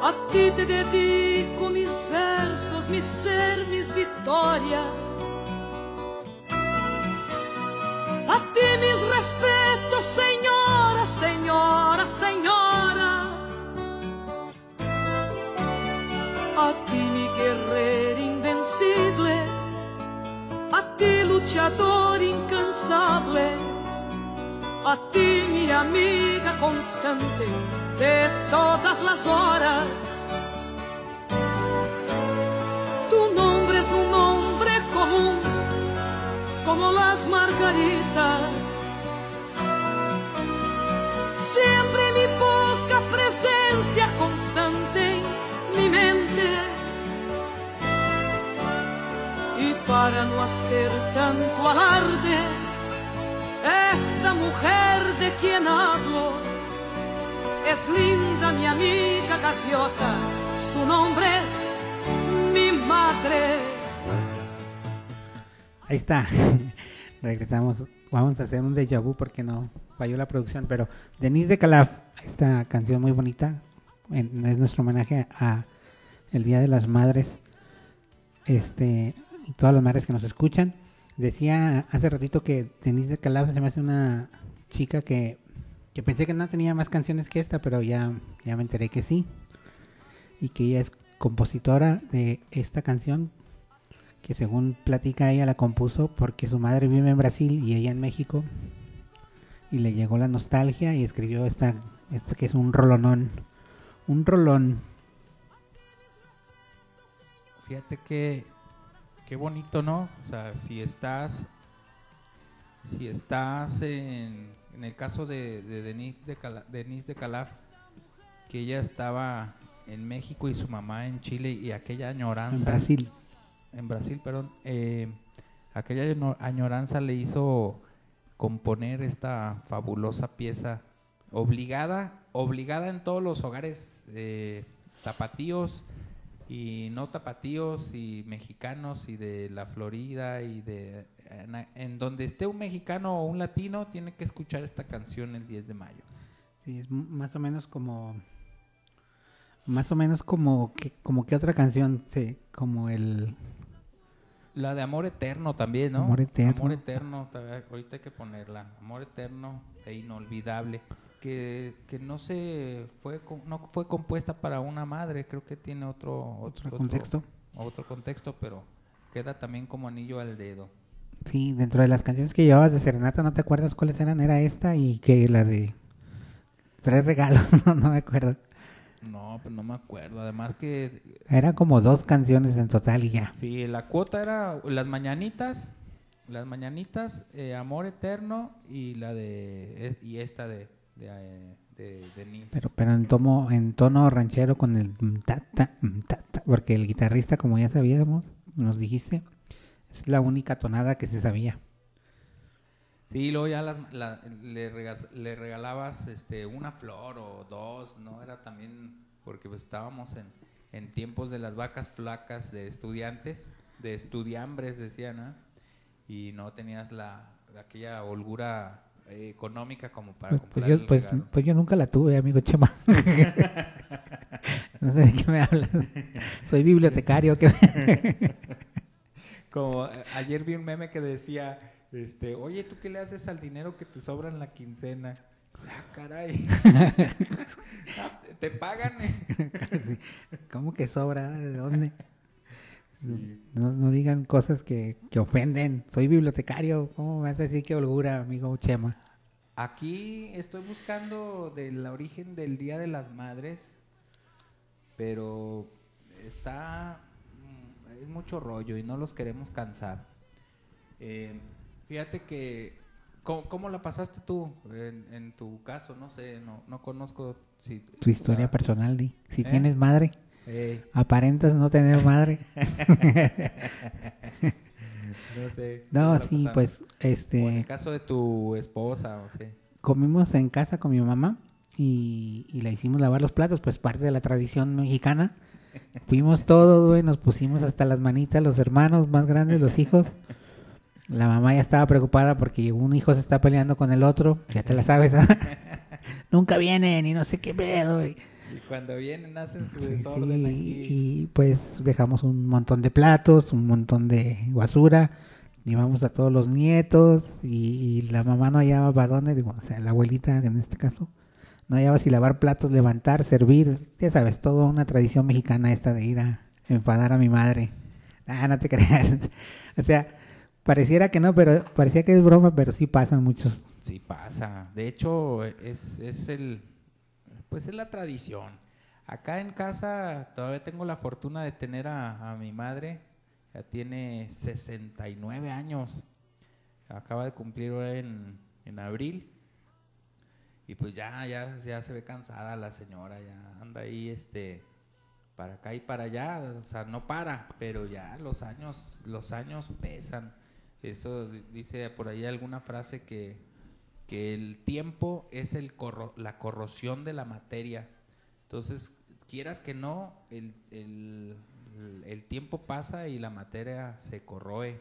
D: A ti te dedico mis versos, mi ser, mis victorias. A ti mis respetos, señora, señora, señora. A ti mi guerrero invencible. A ti luchador incansable a ti, minha amiga constante de todas as horas. Tu nombre es un nombre común, como las margaritas. Siempre mi poca presencia constante en mi mente. Y para no hacer tanto alarde, mujer de quien hablo es linda mi amiga gaviota, su nombre es mi madre.
A: Ahí está. Regresamos. Vamos a hacer un déjà vu porque no falló la producción. Pero Denise de Calaf, esta canción muy bonita, es nuestro homenaje a el Día de las Madres. Este, y todas las madres que nos escuchan. Decía hace ratito que Denise de se me hace una chica que, que pensé que no tenía más canciones que esta, pero ya, ya me enteré que sí. Y que ella es compositora de esta canción que según platica ella la compuso porque su madre vive en Brasil y ella en México y le llegó la nostalgia y escribió esta, esta que es un rolonón, un rolón.
B: Fíjate que qué bonito, ¿no? O sea, si estás si estás en, en el caso de, de Denise de, Cala- Denise de Calaf, que ella estaba en México y su mamá en Chile y aquella añoranza
A: En Brasil.
B: en Brasil, perdón, eh, aquella año- añoranza le hizo componer esta fabulosa pieza obligada, obligada en todos los hogares eh, tapatíos y no tapatíos y mexicanos y de la Florida y de en, en donde esté un mexicano o un latino tiene que escuchar esta canción el 10 de mayo.
A: Sí, es más o menos como más o menos como que como que otra canción, sí, como el
B: La de Amor Eterno también, ¿no?
A: Amor Eterno.
B: Amor Eterno, ta- ahorita hay que ponerla. Amor Eterno e Inolvidable. Que, que no se fue no fue compuesta para una madre, creo que tiene otro
A: otro contexto.
B: otro contexto, pero queda también como anillo al dedo.
A: Sí, dentro de las canciones que llevabas de Serenata, ¿no te acuerdas cuáles eran? Era esta y que la de Tres regalos, no, no me acuerdo.
B: No, pues no me acuerdo. Además que
A: Era como dos canciones en total y ya.
B: sí, la cuota era las mañanitas, las mañanitas, eh, Amor Eterno y la de es- y esta de de, eh, de.
A: Pero, pero en, tomo, en tono ranchero con el mm, ta, ta, mm, ta, ta, porque el guitarrista, como ya sabíamos, nos dijiste, es la única tonada que se sabía.
B: Sí, luego ya las, la- le, regas- le regalabas este, una flor o dos, ¿no? Era también porque pues, estábamos en, en tiempos de las vacas flacas de estudiantes, de estudiambres, decían, ¿no? Y no tenías la aquella holgura eh, económica como para
A: Pues, pues
B: comprar
A: yo,
B: el
A: pues, pues yo nunca la tuve, amigo Chema. no sé de qué me hablas. Soy bibliotecario. ¿qué me-
B: Como eh, ayer vi un meme que decía, este, oye, ¿tú qué le haces al dinero que te sobra en la quincena? Ah, caray. Ah, ¿Te pagan?
A: Sí. ¿Cómo que sobra? ¿De dónde? No, no digan cosas que, que ofenden. Soy bibliotecario. ¿Cómo me vas a decir que holgura, amigo Chema?
B: Aquí estoy buscando del origen del Día de las Madres, pero está mm, es mucho rollo y no los queremos cansar. Eh, fíjate que ¿cómo, cómo la pasaste tú en, en tu caso? No sé, no, no conozco si
A: Tu historia personal, di. Si
B: ¿Eh?
A: tienes madre,
B: eh,
A: aparentas no tener madre.
B: no sé.
A: No,
B: ¿cómo la
A: sí, pues,
B: O en
A: este,
B: el caso de tu esposa, o sea.
A: comimos en casa con mi mamá y, y la hicimos lavar los platos, pues parte de la tradición mexicana. Fuimos todos, güey, nos pusimos hasta las manitas, los hermanos más grandes, los hijos. La mamá ya estaba preocupada porque un hijo se está peleando con el otro, ya te la sabes. ¿ah? Nunca vienen y no sé qué pedo, güey.
B: Y cuando vienen hacen su desorden aquí.
A: y pues dejamos un montón de platos, un montón de basura, llevamos a todos los nietos y, y la mamá no hallaba para dónde, digo, o sea, la abuelita en este caso, no hallaba si lavar platos, levantar, servir, ya sabes, toda una tradición mexicana esta de ir a enfadar a mi madre. Ah, no te creas. o sea, pareciera que no, pero parecía que es broma, pero sí pasan muchos.
B: Sí pasa. De hecho, es, es el pues es la tradición. Acá en casa todavía tengo la fortuna de tener a, a mi madre. Ya tiene 69 años. Acaba de cumplir en, en abril. Y pues ya, ya, ya se ve cansada la señora, ya anda ahí, este, para acá y para allá, o sea, no para, pero ya los años, los años pesan. Eso di- dice por ahí alguna frase que, que el tiempo es el corro- la corrosión de la materia. Entonces, quieras que no, el, el- el- tiempo pasa y la materia se corroe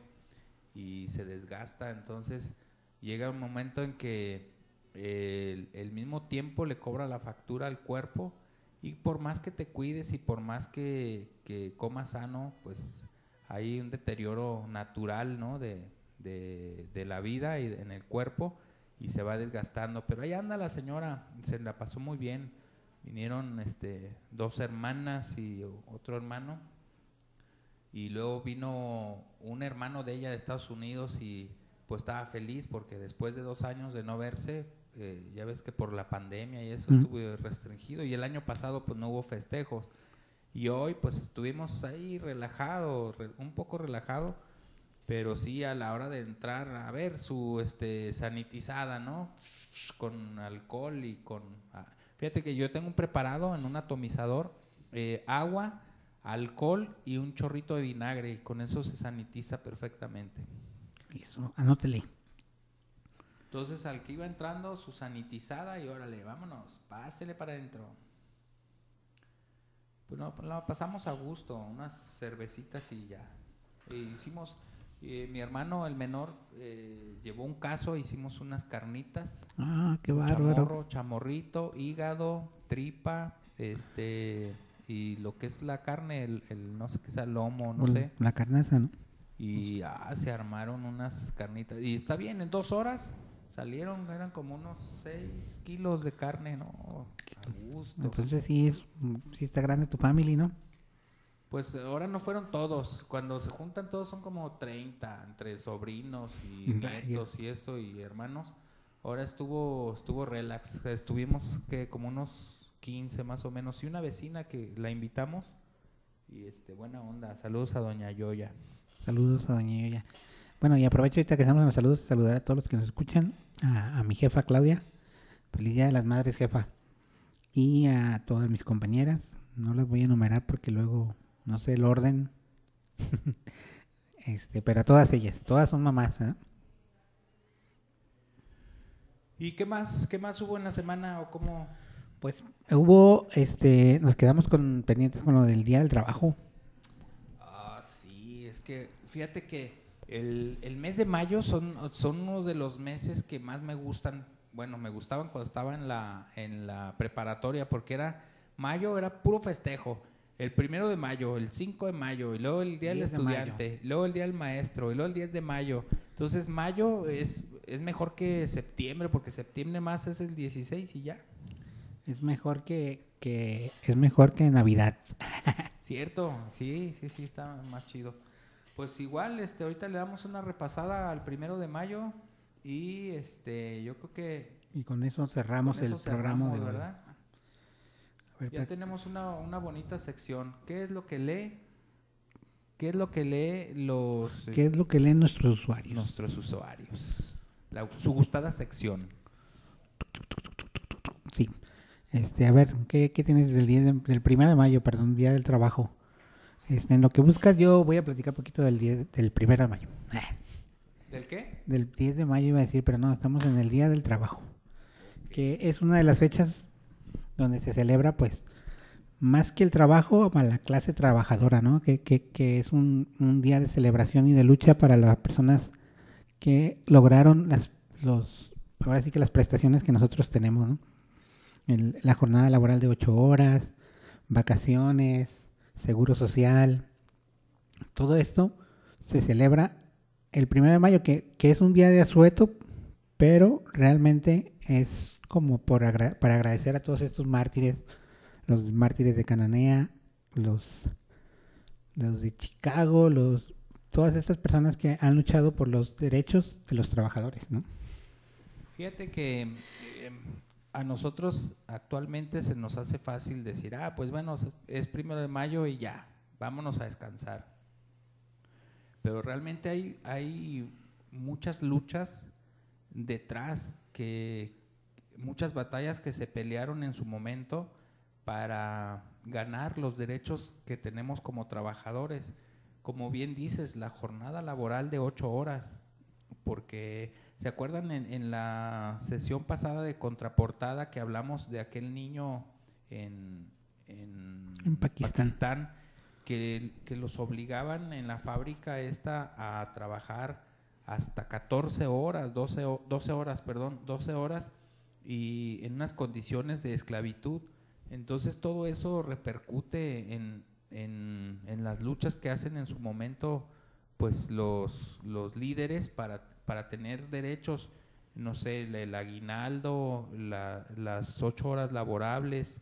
B: y se desgasta. Entonces, llega un momento en que el, mismo tiempo le cobra la factura al cuerpo y por más que te cuides y por más que, que comas sano, pues hay un deterioro natural ¿no? de, de- de la vida y en el cuerpo y se va desgastando. Pero ahí anda la señora, se la pasó muy bien. Vinieron este, dos hermanas y otro hermano. Y luego vino un hermano de ella de Estados Unidos y pues estaba feliz porque después de dos años de no verse, eh, ya ves que por la pandemia y eso
A: Mm.
B: estuvo restringido y el año pasado pues no hubo festejos. Y hoy pues estuvimos ahí relajados, re- un poco relajado, pero sí a la hora de entrar a ver su este sanitizada, ¿no? Con alcohol y con... ah, Fíjate que yo tengo un preparado en un atomizador, eh, agua, alcohol y un chorrito de vinagre y con eso se sanitiza perfectamente.
A: Eso, anótele.
B: Entonces al que iba entrando su sanitizada y órale, vámonos, pásele para adentro. Pues no, la pasamos a gusto, unas cervecitas y ya. E hicimos, eh, mi hermano, el menor, eh, llevó un caso, hicimos unas carnitas,
A: Ah, qué bárbaro.
B: chamorro, chamorrito, hígado, tripa, este, y lo que es la carne, el, el no sé qué sea, lomo, no
A: O
B: sé.
A: La carnaza, ¿no?
B: Y ah, se armaron unas carnitas. Y está bien, en dos horas salieron, eran como unos seis kilos de carne, ¿no? A gusto.
A: Entonces sí, es, sí está grande tu family, ¿no?
B: Pues ahora no fueron todos. Cuando se juntan todos son como 30, entre sobrinos y nietos y esto y hermanos. Ahora estuvo estuvo relax. Estuvimos que como unos 15 más o menos y una vecina que la invitamos y este buena onda. Saludos a doña Yoya.
A: Saludos a Doña Yoya. Bueno, y aprovecho ahorita que estamos en los saludos, saludar a todos los que nos escuchan, a, a mi jefa Claudia, feliz día de las madres jefa, y a todas mis compañeras, no las voy a enumerar porque luego no sé el orden, este, pero a todas ellas, todas son mamás, ¿eh?
B: ¿Y qué más qué más hubo en la semana o cómo
A: Pues hubo, este, nos quedamos con pendientes con lo del día del trabajo.
B: Ah, sí, es que fíjate que el, el mes de mayo son, son uno de los meses que más me gustan. Bueno, me gustaban cuando estaba en la, en la preparatoria porque era mayo, era puro festejo. El primero de mayo, el 5 de mayo, y luego el día del
A: 10 de mayo.
B: estudiante, luego el día del maestro, y luego el 10 de mayo. Entonces, mayo es, es mejor que septiembre, porque septiembre más es el 16 y ya.
A: Es mejor que, que es mejor que Navidad.
B: Cierto, sí, sí, sí, está más chido. Pues igual, este, ahorita le damos una repasada al primero de mayo y este, yo creo que
A: Y con eso cerramos
B: con eso
A: el programa.
B: Ya tenemos una, una bonita sección. ¿Qué es lo que lee? ¿Qué es lo que lee los
A: ¿Qué es lo que leen nuestros usuarios?
B: nuestros usuarios? La- su gustada sección.
A: Sí. Este, a ver, ¿qué, qué tienes del día de- del primero de mayo, perdón, día del trabajo? Este, en lo que buscas yo voy a platicar un poquito del día del primero de mayo. Ah,
B: ¿Del qué?
A: Del 10 de mayo iba a decir, pero no, estamos en el día del trabajo. Que es una de las fechas donde se celebra, pues, más que el trabajo, a la clase trabajadora, ¿no? Que, que, que es un, un día de celebración y de lucha para las personas que lograron las, los, ahora sí que las prestaciones que nosotros tenemos, ¿no? El- la jornada laboral de ocho horas, vacaciones, seguro social, todo esto se celebra el primero de mayo, que, que es un día de asueto, pero realmente es como por agra- para agradecer a todos estos mártires, los mártires de Cananea, los, los de Chicago, los todas estas personas que han luchado por los derechos de los trabajadores, ¿no?
B: Fíjate que eh, a nosotros actualmente se nos hace fácil decir, ah, pues bueno, es primero de mayo y ya, vámonos a descansar. Pero realmente hay, hay muchas luchas detrás que muchas batallas que se pelearon en su momento para ganar los derechos que tenemos como trabajadores. Como bien dices, la jornada laboral de ocho horas, porque se acuerdan en, en la sesión pasada de contraportada que hablamos de aquel niño en, en,
A: En Pakistán.
B: que, que los obligaban en la fábrica esta a trabajar hasta 14 horas, 12, ho- 12 horas, perdón, 12 horas y en unas condiciones de esclavitud. Entonces todo eso repercute en, en, las luchas que hacen en su momento pues los, los líderes para, para tener derechos, no sé, el, aguinaldo, la- las ocho horas laborables,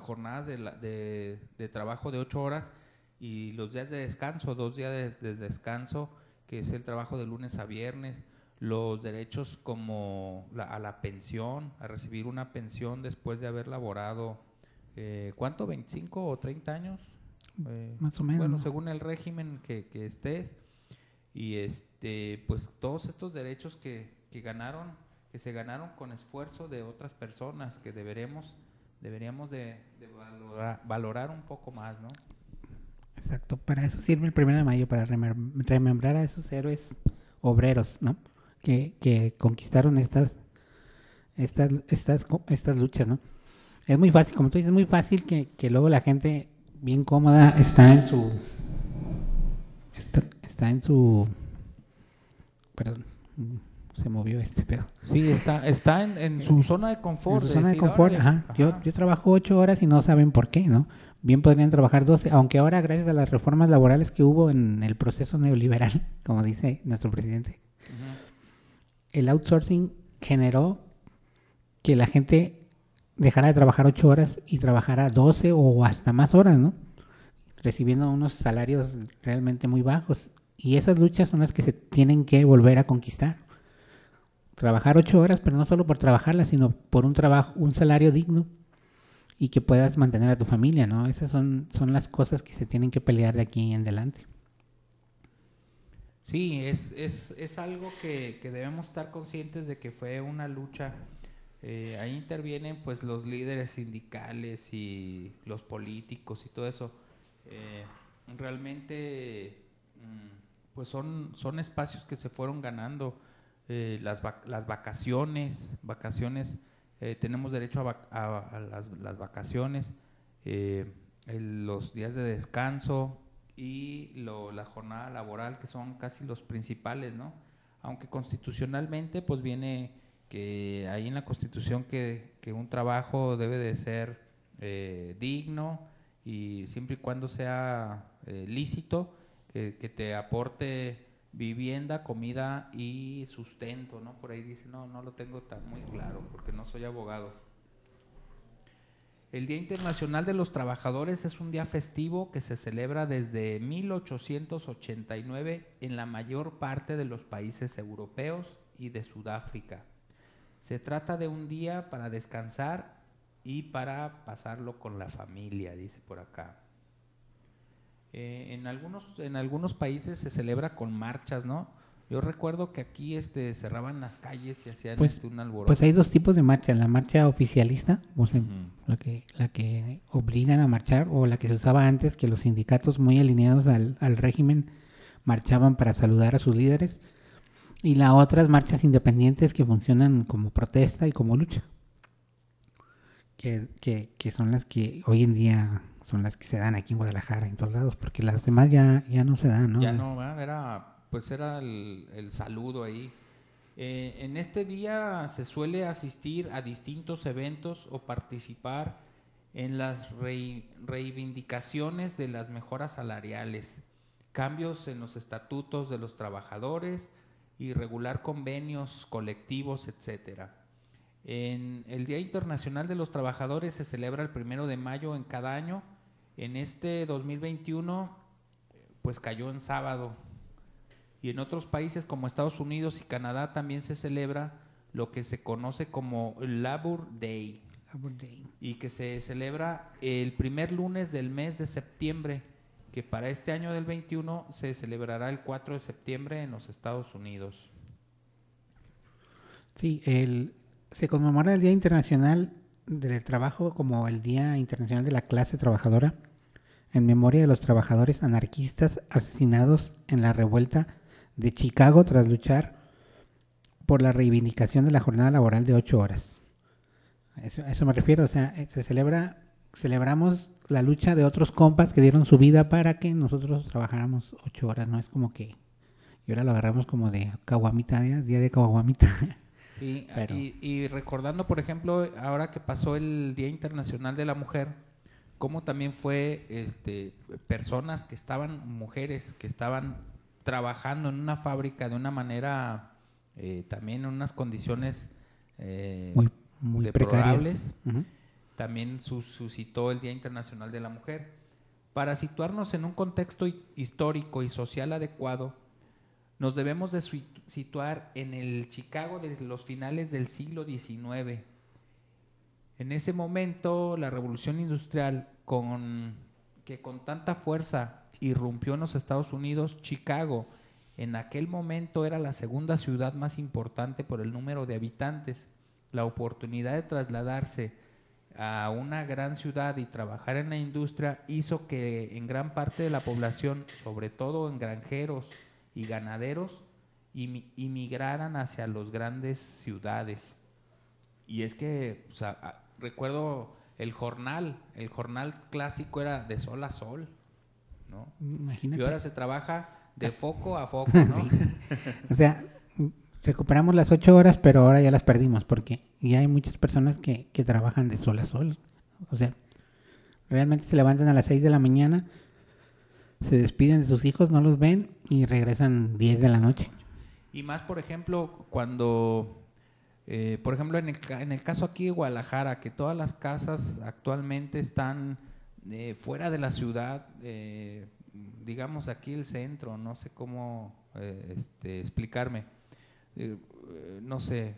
B: jornadas de, la- de- de trabajo de ocho horas y los días de descanso, dos días de descanso, que es el trabajo de lunes a viernes, los derechos como la- a la pensión, a recibir una pensión después de haber laborado, eh, ¿cuánto? ¿25 o 30 años? Eh,
A: Más o menos,
B: Bueno,
A: ¿no?
B: según el régimen que, que estés. Y este, pues todos estos derechos que, que ganaron, que se ganaron con esfuerzo de otras personas, que deberemos, deberíamos de, de valorar, valorar un poco más, ¿no?
A: Exacto, para eso sirve el primero de mayo, para remem- remembrar a esos héroes obreros, ¿no? Que, que conquistaron estas, estas, estas, estas luchas, ¿no? Es muy fácil, como tú dices, es muy fácil que, que luego la gente bien cómoda está en su, está, está en su, perdón, se movió este pedo.
B: Sí, está, está en, en su zona de confort.
A: En su zona de
B: decir,
A: confort, ajá. Yo, yo trabajo ocho horas y no saben por qué, ¿no? Bien podrían trabajar 12, aunque ahora gracias a las reformas laborales que hubo en el proceso neoliberal, como dice nuestro presidente. El outsourcing generó que la gente dejara de trabajar ocho horas y trabajara 12 o hasta más horas, ¿no? Recibiendo unos salarios realmente muy bajos. Y esas luchas son las que se tienen que volver a conquistar. Trabajar ocho horas, pero no solo por trabajarlas, sino por un trabajo, un salario digno y que puedas mantener a tu familia, ¿no? Esas son, son las cosas que se tienen que pelear de aquí en adelante.
B: Sí, es, es, es algo que, que debemos estar conscientes de que fue una lucha. Eh, ahí intervienen pues los líderes sindicales y los políticos y todo eso. Eh, realmente mm, pues son, son espacios que se fueron ganando. Eh, las, vac- las vacaciones, vacaciones, eh, tenemos derecho a, vac- a- a las, las vacaciones, eh, el- los días de descanso y lo- la jornada laboral, que son casi los principales, ¿no? Aunque constitucionalmente, pues viene que ahí en la Constitución que, un trabajo debe de ser eh, digno y siempre y cuando sea eh, lícito, que te aporte vivienda, comida y sustento, ¿no? Por ahí dice, no, no lo tengo tan muy claro porque no soy abogado. El Día Internacional de los Trabajadores es un día festivo que se celebra desde 1889 en la mayor parte de los países europeos y de Sudáfrica. Se trata de un día para descansar y para pasarlo con la familia, dice por acá. Eh, en, algunos, en algunos países se celebra con marchas, ¿no? Yo recuerdo que aquí este, cerraban las calles y hacían
A: Pues-
B: este, un alboroto.
A: Pues hay dos tipos de marcha, la marcha oficialista, o sea,
B: Ujú.
A: la, que, la que obligan a marchar, o la que se usaba antes, que los sindicatos muy alineados al, al régimen marchaban para saludar a sus líderes, y la otra es marchas independientes que funcionan como protesta y como lucha, que, que, que son las que hoy en día son las que se dan aquí en Guadalajara, en todos lados, porque las demás ya, ya no se dan, ¿no?
B: Ya no, era, pues era el, saludo ahí. Eh, en este día se suele asistir a distintos eventos o participar en las rei- reivindicaciones de las mejoras salariales, cambios en los estatutos de los trabajadores y regular convenios colectivos, etcétera. En el Día Internacional de los Trabajadores se celebra el primero de mayo en cada año. En este 2021, pues cayó en sábado. Y en otros países como Estados Unidos y Canadá también se celebra lo que se conoce como Labor Day
A: Labor Day.
B: y que se celebra el primer lunes del mes de septiembre, que para este año del 21 se celebrará el 4 de septiembre en los Estados Unidos.
A: Sí, el, se conmemora el Día Internacional del Trabajo como el Día Internacional de la Clase Trabajadora en memoria de los trabajadores anarquistas asesinados en la revuelta de Chicago tras luchar por la reivindicación de la jornada laboral de ocho horas. A eso, a eso me refiero, o sea, eh, se celebra, celebramos la lucha de otros compas que dieron su vida para que nosotros trabajáramos ocho horas, no es como que y ahora lo agarramos como de caguamita, día día de caguamita.
B: Sí,
A: Pero-
B: y, y recordando, por ejemplo, ahora que pasó el Día Internacional de la Mujer, cómo también fue este, personas que estaban, mujeres que estaban trabajando en una fábrica de una manera, eh, también en unas condiciones eh,
A: muy muy
B: deplorables,
A: precarias. Ujú.
B: también su- suscitó el Día Internacional de la Mujer. Para situarnos en un contexto hi- histórico y social adecuado, nos debemos de situar en el Chicago de los finales del siglo XIX. En ese momento, la revolución industrial, con, que con tanta fuerza irrumpió en los Estados Unidos, Chicago, en aquel momento era la segunda ciudad más importante por el número de habitantes. La oportunidad de trasladarse a una gran ciudad y trabajar en la industria hizo que en gran parte de la población, sobre todo en granjeros y ganaderos, inmigraran hacia las grandes ciudades. Y es que, o sea, a- recuerdo el jornal, el jornal clásico era de sol a sol, ¿no?
A: Imagínate.
B: Y ahora se trabaja de foco a foco, ¿no?
A: O sea, recuperamos las ocho horas, pero ahora ya las perdimos porque ya hay muchas personas que, que trabajan de sol a sol. O sea, realmente se levantan a las seis de la mañana, se despiden de sus hijos, no los ven y regresan 10 de la noche.
B: Y más, por ejemplo, cuando, eh, por ejemplo, en el, en el caso aquí de Guadalajara, que todas las casas actualmente están eh, fuera de la ciudad, eh, digamos aquí el centro, no sé cómo eh, este, explicarme, Eh, eh, no sé,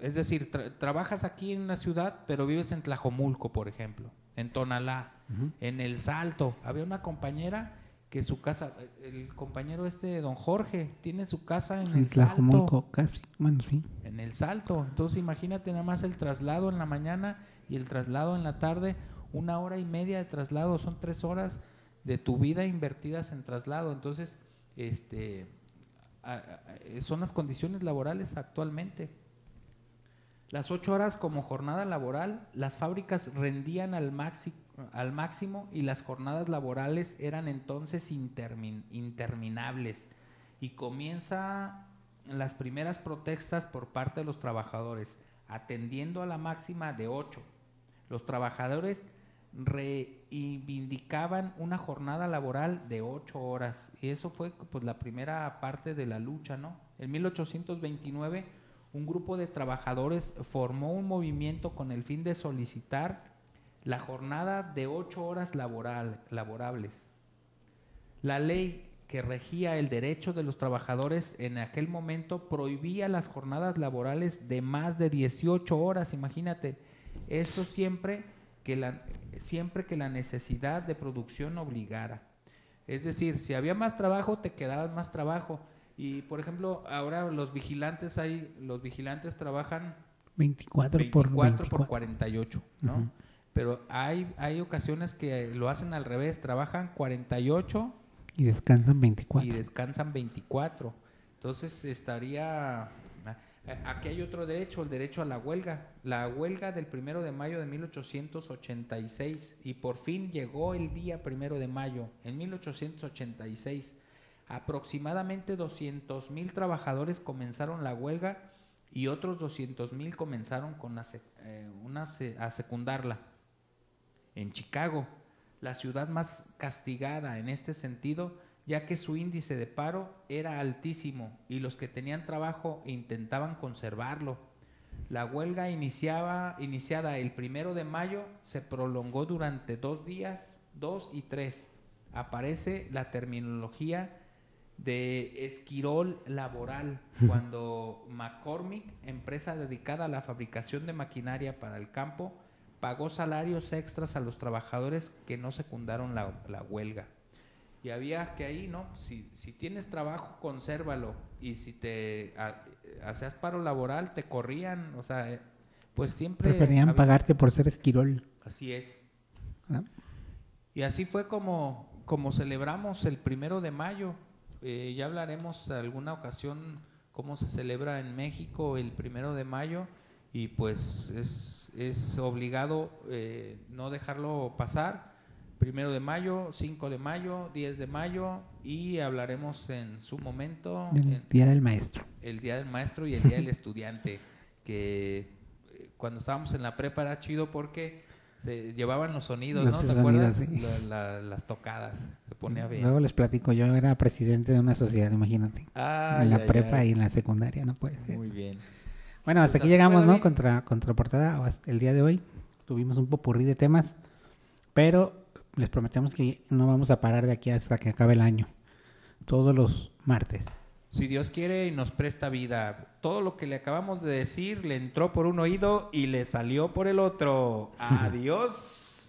B: es decir, tra- trabajas aquí en la ciudad, pero vives en Tlajomulco, por ejemplo, en Tonalá, en El Salto. Había una compañera que su casa, el compañero este, don Jorge, tiene su casa en
A: En
B: El Salto.
A: Casi. Bueno, sí.
B: En El Salto. Entonces imagínate nada más el traslado en la mañana y el traslado en la tarde, una hora y media de traslado, son tres horas de tu vida invertidas en traslado. Entonces, este, son las condiciones laborales actualmente. Las ocho horas como jornada laboral, las fábricas rendían al, maxi- al máximo y las jornadas laborales eran entonces intermin- interminables. Y comienza las primeras protestas por parte de los trabajadores, atendiendo a la máxima de ocho. Los trabajadores reivindicaban una jornada laboral de ocho horas y eso fue pues la primera parte de la lucha, ¿no? En 1829 un grupo de trabajadores formó un movimiento con el fin de solicitar la jornada de ocho horas laboral, laborables. La ley que regía el derecho de los trabajadores en aquel momento prohibía las jornadas laborales de más de 18 horas, imagínate. Esto siempre que la, siempre que la necesidad de producción obligara. Es decir, si había más trabajo, te quedabas más trabajo. Y por ejemplo, ahora los vigilantes hay, los vigilantes trabajan
A: 24,
B: 24
A: por
B: por
A: 24.
B: 48, ¿no? Pero hay, hay ocasiones que lo hacen al revés, trabajan 48
A: Y descansan 24.
B: y descansan 24. Entonces estaría... a- Aquí hay otro derecho, el derecho a la huelga. La huelga del primero de mayo de 1886 y por fin llegó el día primero de mayo en 1886. Aproximadamente 200 mil trabajadores comenzaron la huelga y otros 200 mil comenzaron con la sec- eh, una a secundarla. En Chicago, la ciudad más castigada en este sentido, ya que su índice de paro era altísimo y los que tenían trabajo intentaban conservarlo. La huelga iniciaba, iniciada el primero de mayo se prolongó durante dos días, dos y tres. Aparece la terminología de esquirol laboral, cuando McCormick, empresa dedicada a la fabricación de maquinaria para el campo, pagó salarios extras a los trabajadores que no secundaron la, la huelga. Y había que ahí, ¿no? Si, si tienes trabajo, consérvalo. Y si te ha- hacías paro laboral, te corrían. O sea, eh, pues siempre...
A: Preferían
B: había-
A: pagarte por ser esquirol.
B: Así es.
A: ¿no?
B: Y así fue como, como celebramos el primero de mayo. Eh, ya hablaremos alguna ocasión cómo se celebra en México el primero de mayo y pues es, es obligado eh, no dejarlo pasar. Primero de mayo, 5 de mayo, 10 de mayo y hablaremos en su momento en-
A: Día del Maestro.
B: el Día del Maestro y el Día del Estudiante, que eh, cuando estábamos en la prepa era chido porque se llevaban los sonidos,
A: Los
B: ¿no? ¿Te
A: sonidos,
B: acuerdas?
A: sí.
B: La- la- las tocadas, se ponía bien.
A: Luego les platico, yo era presidente de una sociedad, imagínate.
B: Ay,
A: en la prepa y en la secundaria, no puede ser.
B: Muy bien.
A: Bueno, hasta
B: Pues
A: aquí llegamos, ¿no? Contra, contra portada el día de hoy. Tuvimos un popurrí de temas, pero les prometemos que no vamos a parar de aquí hasta que acabe el año. Todos los martes.
B: Si Dios quiere y nos presta vida, todo lo que le acabamos de decir le entró por un oído y le salió por el otro. Adiós.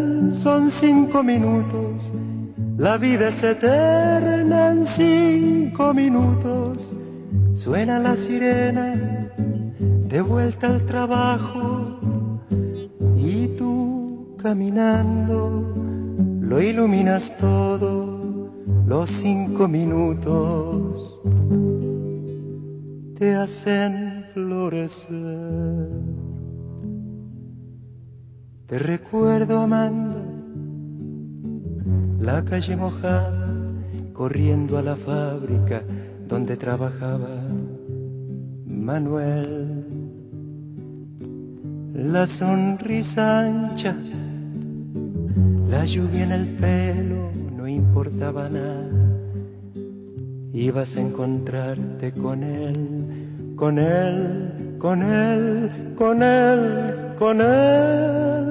E: Son cinco minutos, la vida es eterna en cinco minutos. Suena la sirena, de vuelta al trabajo, y tú caminando lo iluminas todo, los cinco minutos te hacen florecer. Te recuerdo, Amanda, la calle mojada, corriendo a la fábrica donde trabajaba Manuel. La sonrisa ancha, la lluvia en el pelo, no importaba nada. Ibas a encontrarte con él, con él, con él, con él, con él,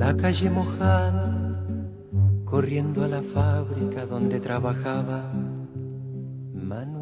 E: la calle mojada, corriendo a la fábrica donde trabajaba Manuel.